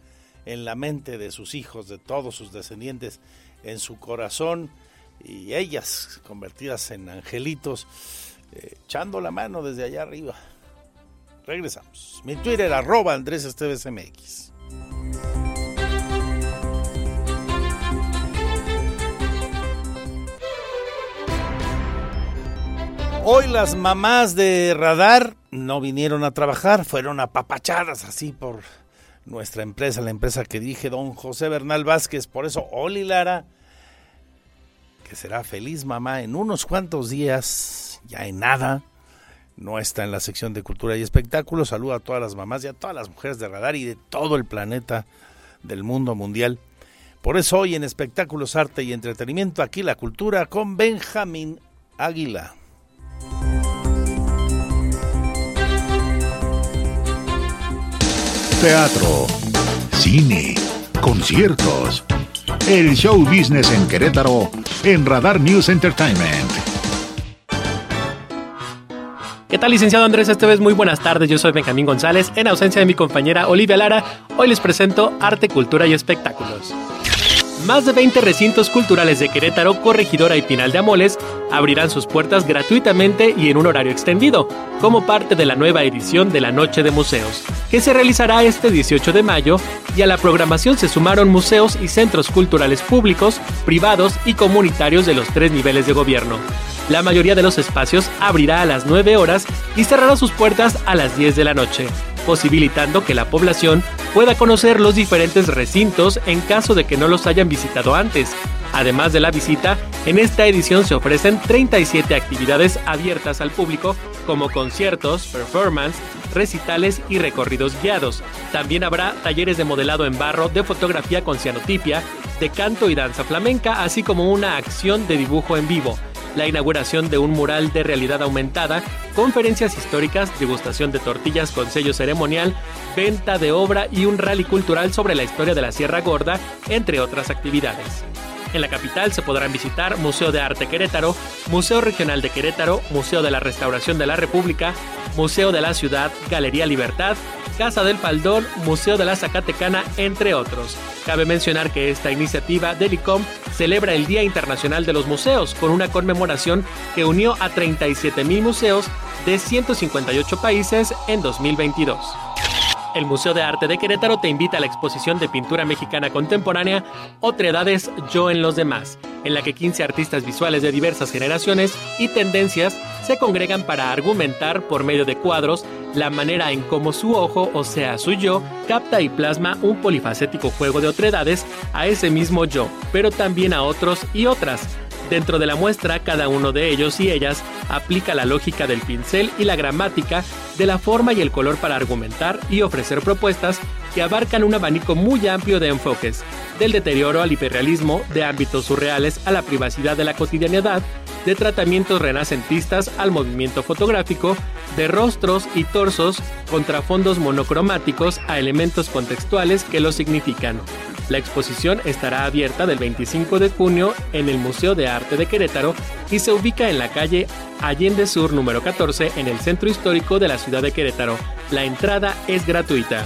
Speaker 1: en la mente de sus hijos, de todos sus descendientes, en su corazón y ellas convertidas en angelitos, eh, echando la mano desde allá arriba. Regresamos. Mi Twitter arroba Andrés Esteves MX. Hoy las mamás de Radar no vinieron a trabajar, fueron apapachadas así por nuestra empresa, la empresa que dirige don José Bernal Vázquez. Por eso, Oli Lara, que será feliz mamá en unos cuantos días, ya en nada, no está en la sección de cultura y espectáculos. Saluda a todas las mamás y a todas las mujeres de radar y de todo el planeta del mundo mundial. Por eso hoy en espectáculos, arte y entretenimiento, aquí la cultura con Benjamín Águila.
Speaker 4: Teatro, cine, conciertos. El show business en Querétaro en Radar News Entertainment.
Speaker 24: ¿Qué tal, licenciado Andrés Esteves? Muy buenas tardes, yo soy Benjamín González. En ausencia de mi compañera Olivia Lara, hoy les presento Arte, Cultura y Espectáculos. Más de 20 recintos culturales de Querétaro, Corregidora y Pinal de Amoles abrirán sus puertas gratuitamente y en un horario extendido, como parte de la nueva edición de la Noche de Museos, que se realizará este 18 de mayo, y a la programación se sumaron museos y centros culturales públicos, privados y comunitarios de los tres niveles de gobierno. La mayoría de los espacios abrirá a las 9 horas y cerrará sus puertas a las 10 de la noche posibilitando que la población pueda conocer los diferentes recintos en caso de que no los hayan visitado antes. Además de la visita, en esta edición se ofrecen 37 actividades abiertas al público como conciertos, performance, recitales y recorridos guiados. También habrá talleres de modelado en barro, de fotografía con cianotipia, de canto y danza flamenca, así como una acción de dibujo en vivo la inauguración de un mural de realidad aumentada, conferencias históricas, degustación de tortillas con sello ceremonial, venta de obra y un rally cultural sobre la historia de la Sierra Gorda, entre otras actividades. En la capital se podrán visitar Museo de Arte Querétaro, Museo Regional de Querétaro, Museo de la Restauración de la República, Museo de la Ciudad, Galería Libertad, Casa del Faldón, Museo de la Zacatecana, entre otros. Cabe mencionar que esta iniciativa del ICOM celebra el Día Internacional de los Museos con una conmemoración que unió a 37.000 museos de 158 países en 2022. El Museo de Arte de Querétaro te invita a la exposición de pintura mexicana contemporánea Otredades Yo en los demás, en la que 15 artistas visuales de diversas generaciones y tendencias se congregan para argumentar por medio de cuadros la manera en cómo su ojo, o sea, su yo, capta y plasma un polifacético juego de otredades a ese mismo yo, pero también a otros y otras, Dentro de la muestra, cada uno de ellos y ellas aplica la lógica del pincel y la gramática de la forma y el color para argumentar y ofrecer propuestas que abarcan un abanico muy amplio de enfoques, del deterioro al hiperrealismo, de ámbitos surreales a la privacidad de la cotidianidad, de tratamientos renacentistas al movimiento fotográfico, de rostros y torsos contra fondos monocromáticos a elementos contextuales que lo significan. La exposición estará abierta del 25 de junio en el Museo de Arte de Querétaro y se ubica en la calle Allende Sur número 14 en el centro histórico de la ciudad de Querétaro. La entrada es gratuita.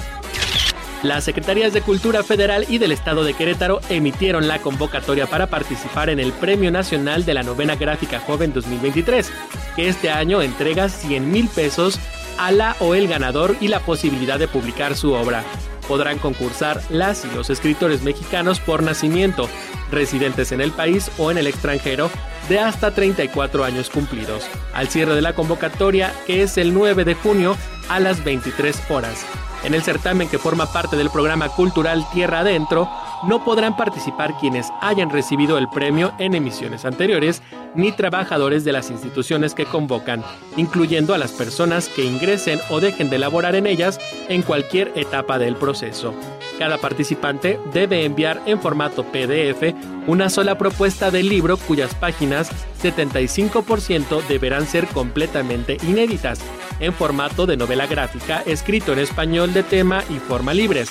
Speaker 24: Las Secretarías de Cultura Federal y del Estado de Querétaro emitieron la convocatoria para participar en el Premio Nacional de la Novena Gráfica Joven 2023, que este año entrega 100 mil pesos a la o el ganador y la posibilidad de publicar su obra. Podrán concursar las y los escritores mexicanos por nacimiento, residentes en el país o en el extranjero, de hasta 34 años cumplidos, al cierre de la convocatoria, que es el 9 de junio a las 23 horas. En el certamen que forma parte del programa cultural Tierra Adentro, no podrán participar quienes hayan recibido el premio en emisiones anteriores, ni trabajadores de las instituciones que convocan, incluyendo a las personas que ingresen o dejen de laborar en ellas en cualquier etapa del proceso. Cada participante debe enviar en formato PDF una sola propuesta de libro cuyas páginas 75% deberán ser completamente inéditas, en formato de novela gráfica escrito en español de tema y forma libres.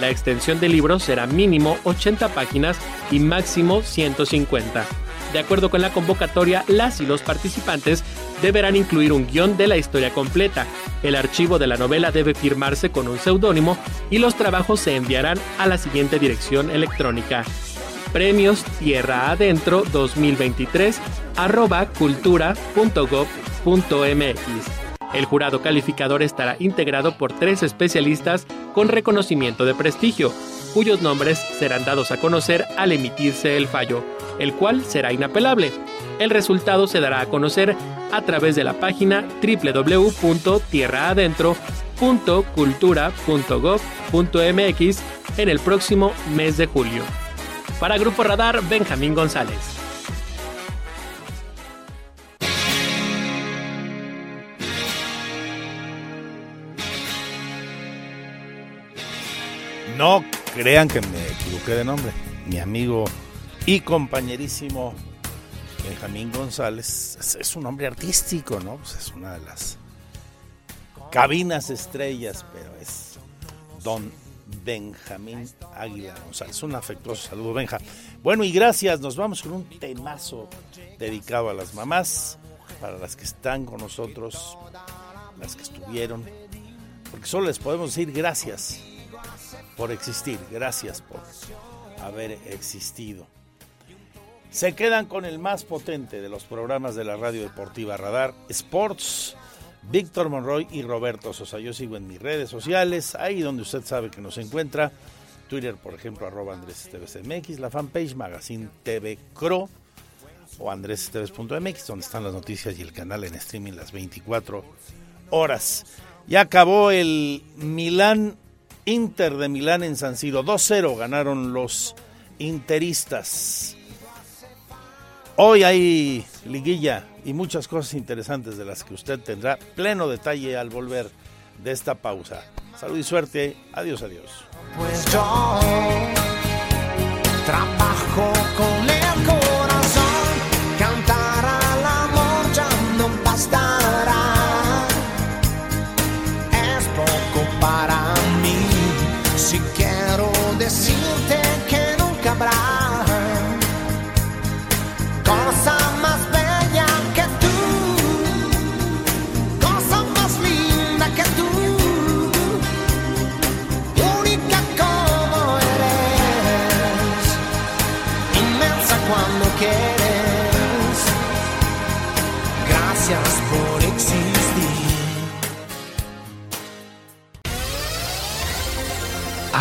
Speaker 24: La extensión del libro será mínimo 80 páginas y máximo 150. De acuerdo con la convocatoria, las y los participantes deberán incluir un guion de la historia completa. El archivo de la novela debe firmarse con un seudónimo y los trabajos se enviarán a la siguiente dirección electrónica. Premios Tierra Adentro 2023 arroba cultura.gov.mx. El jurado calificador estará integrado por tres especialistas con reconocimiento de prestigio, cuyos nombres serán dados a conocer al emitirse el fallo, el cual será inapelable. El resultado se dará a conocer a través de la página www.tierraadentro.cultura.gov.mx en el próximo mes de julio. Para Grupo Radar, Benjamín González.
Speaker 1: No crean que me equivoqué de nombre. Mi amigo y compañerísimo Benjamín González es, un hombre artístico, ¿no? Pues es una de las cabinas estrellas, pero es don Benjamín Águila González. Un afectuoso saludo, Benja. Bueno, y gracias. Nos vamos con un temazo dedicado a las mamás, para las que están con nosotros, las que estuvieron, porque solo les podemos decir gracias por existir, gracias por haber existido. Se quedan con el más potente de los programas de la radio deportiva Radar Sports, Víctor Monroy y Roberto Sosa. Yo sigo en mis redes sociales, ahí donde usted sabe que nos encuentra. Twitter, por ejemplo, arroba Andrés MX, la fanpage Magazine TV Cro o andresesteves.mx, donde están las noticias y el canal en streaming las 24 horas. Ya acabó el Milán Inter de Milán en San Siro. 2-0 ganaron los interistas. Hoy hay liguilla y muchas cosas interesantes de las que usted tendrá pleno detalle al volver de esta pausa. Salud y suerte. Adiós, adiós. Pues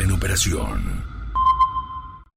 Speaker 4: En operación.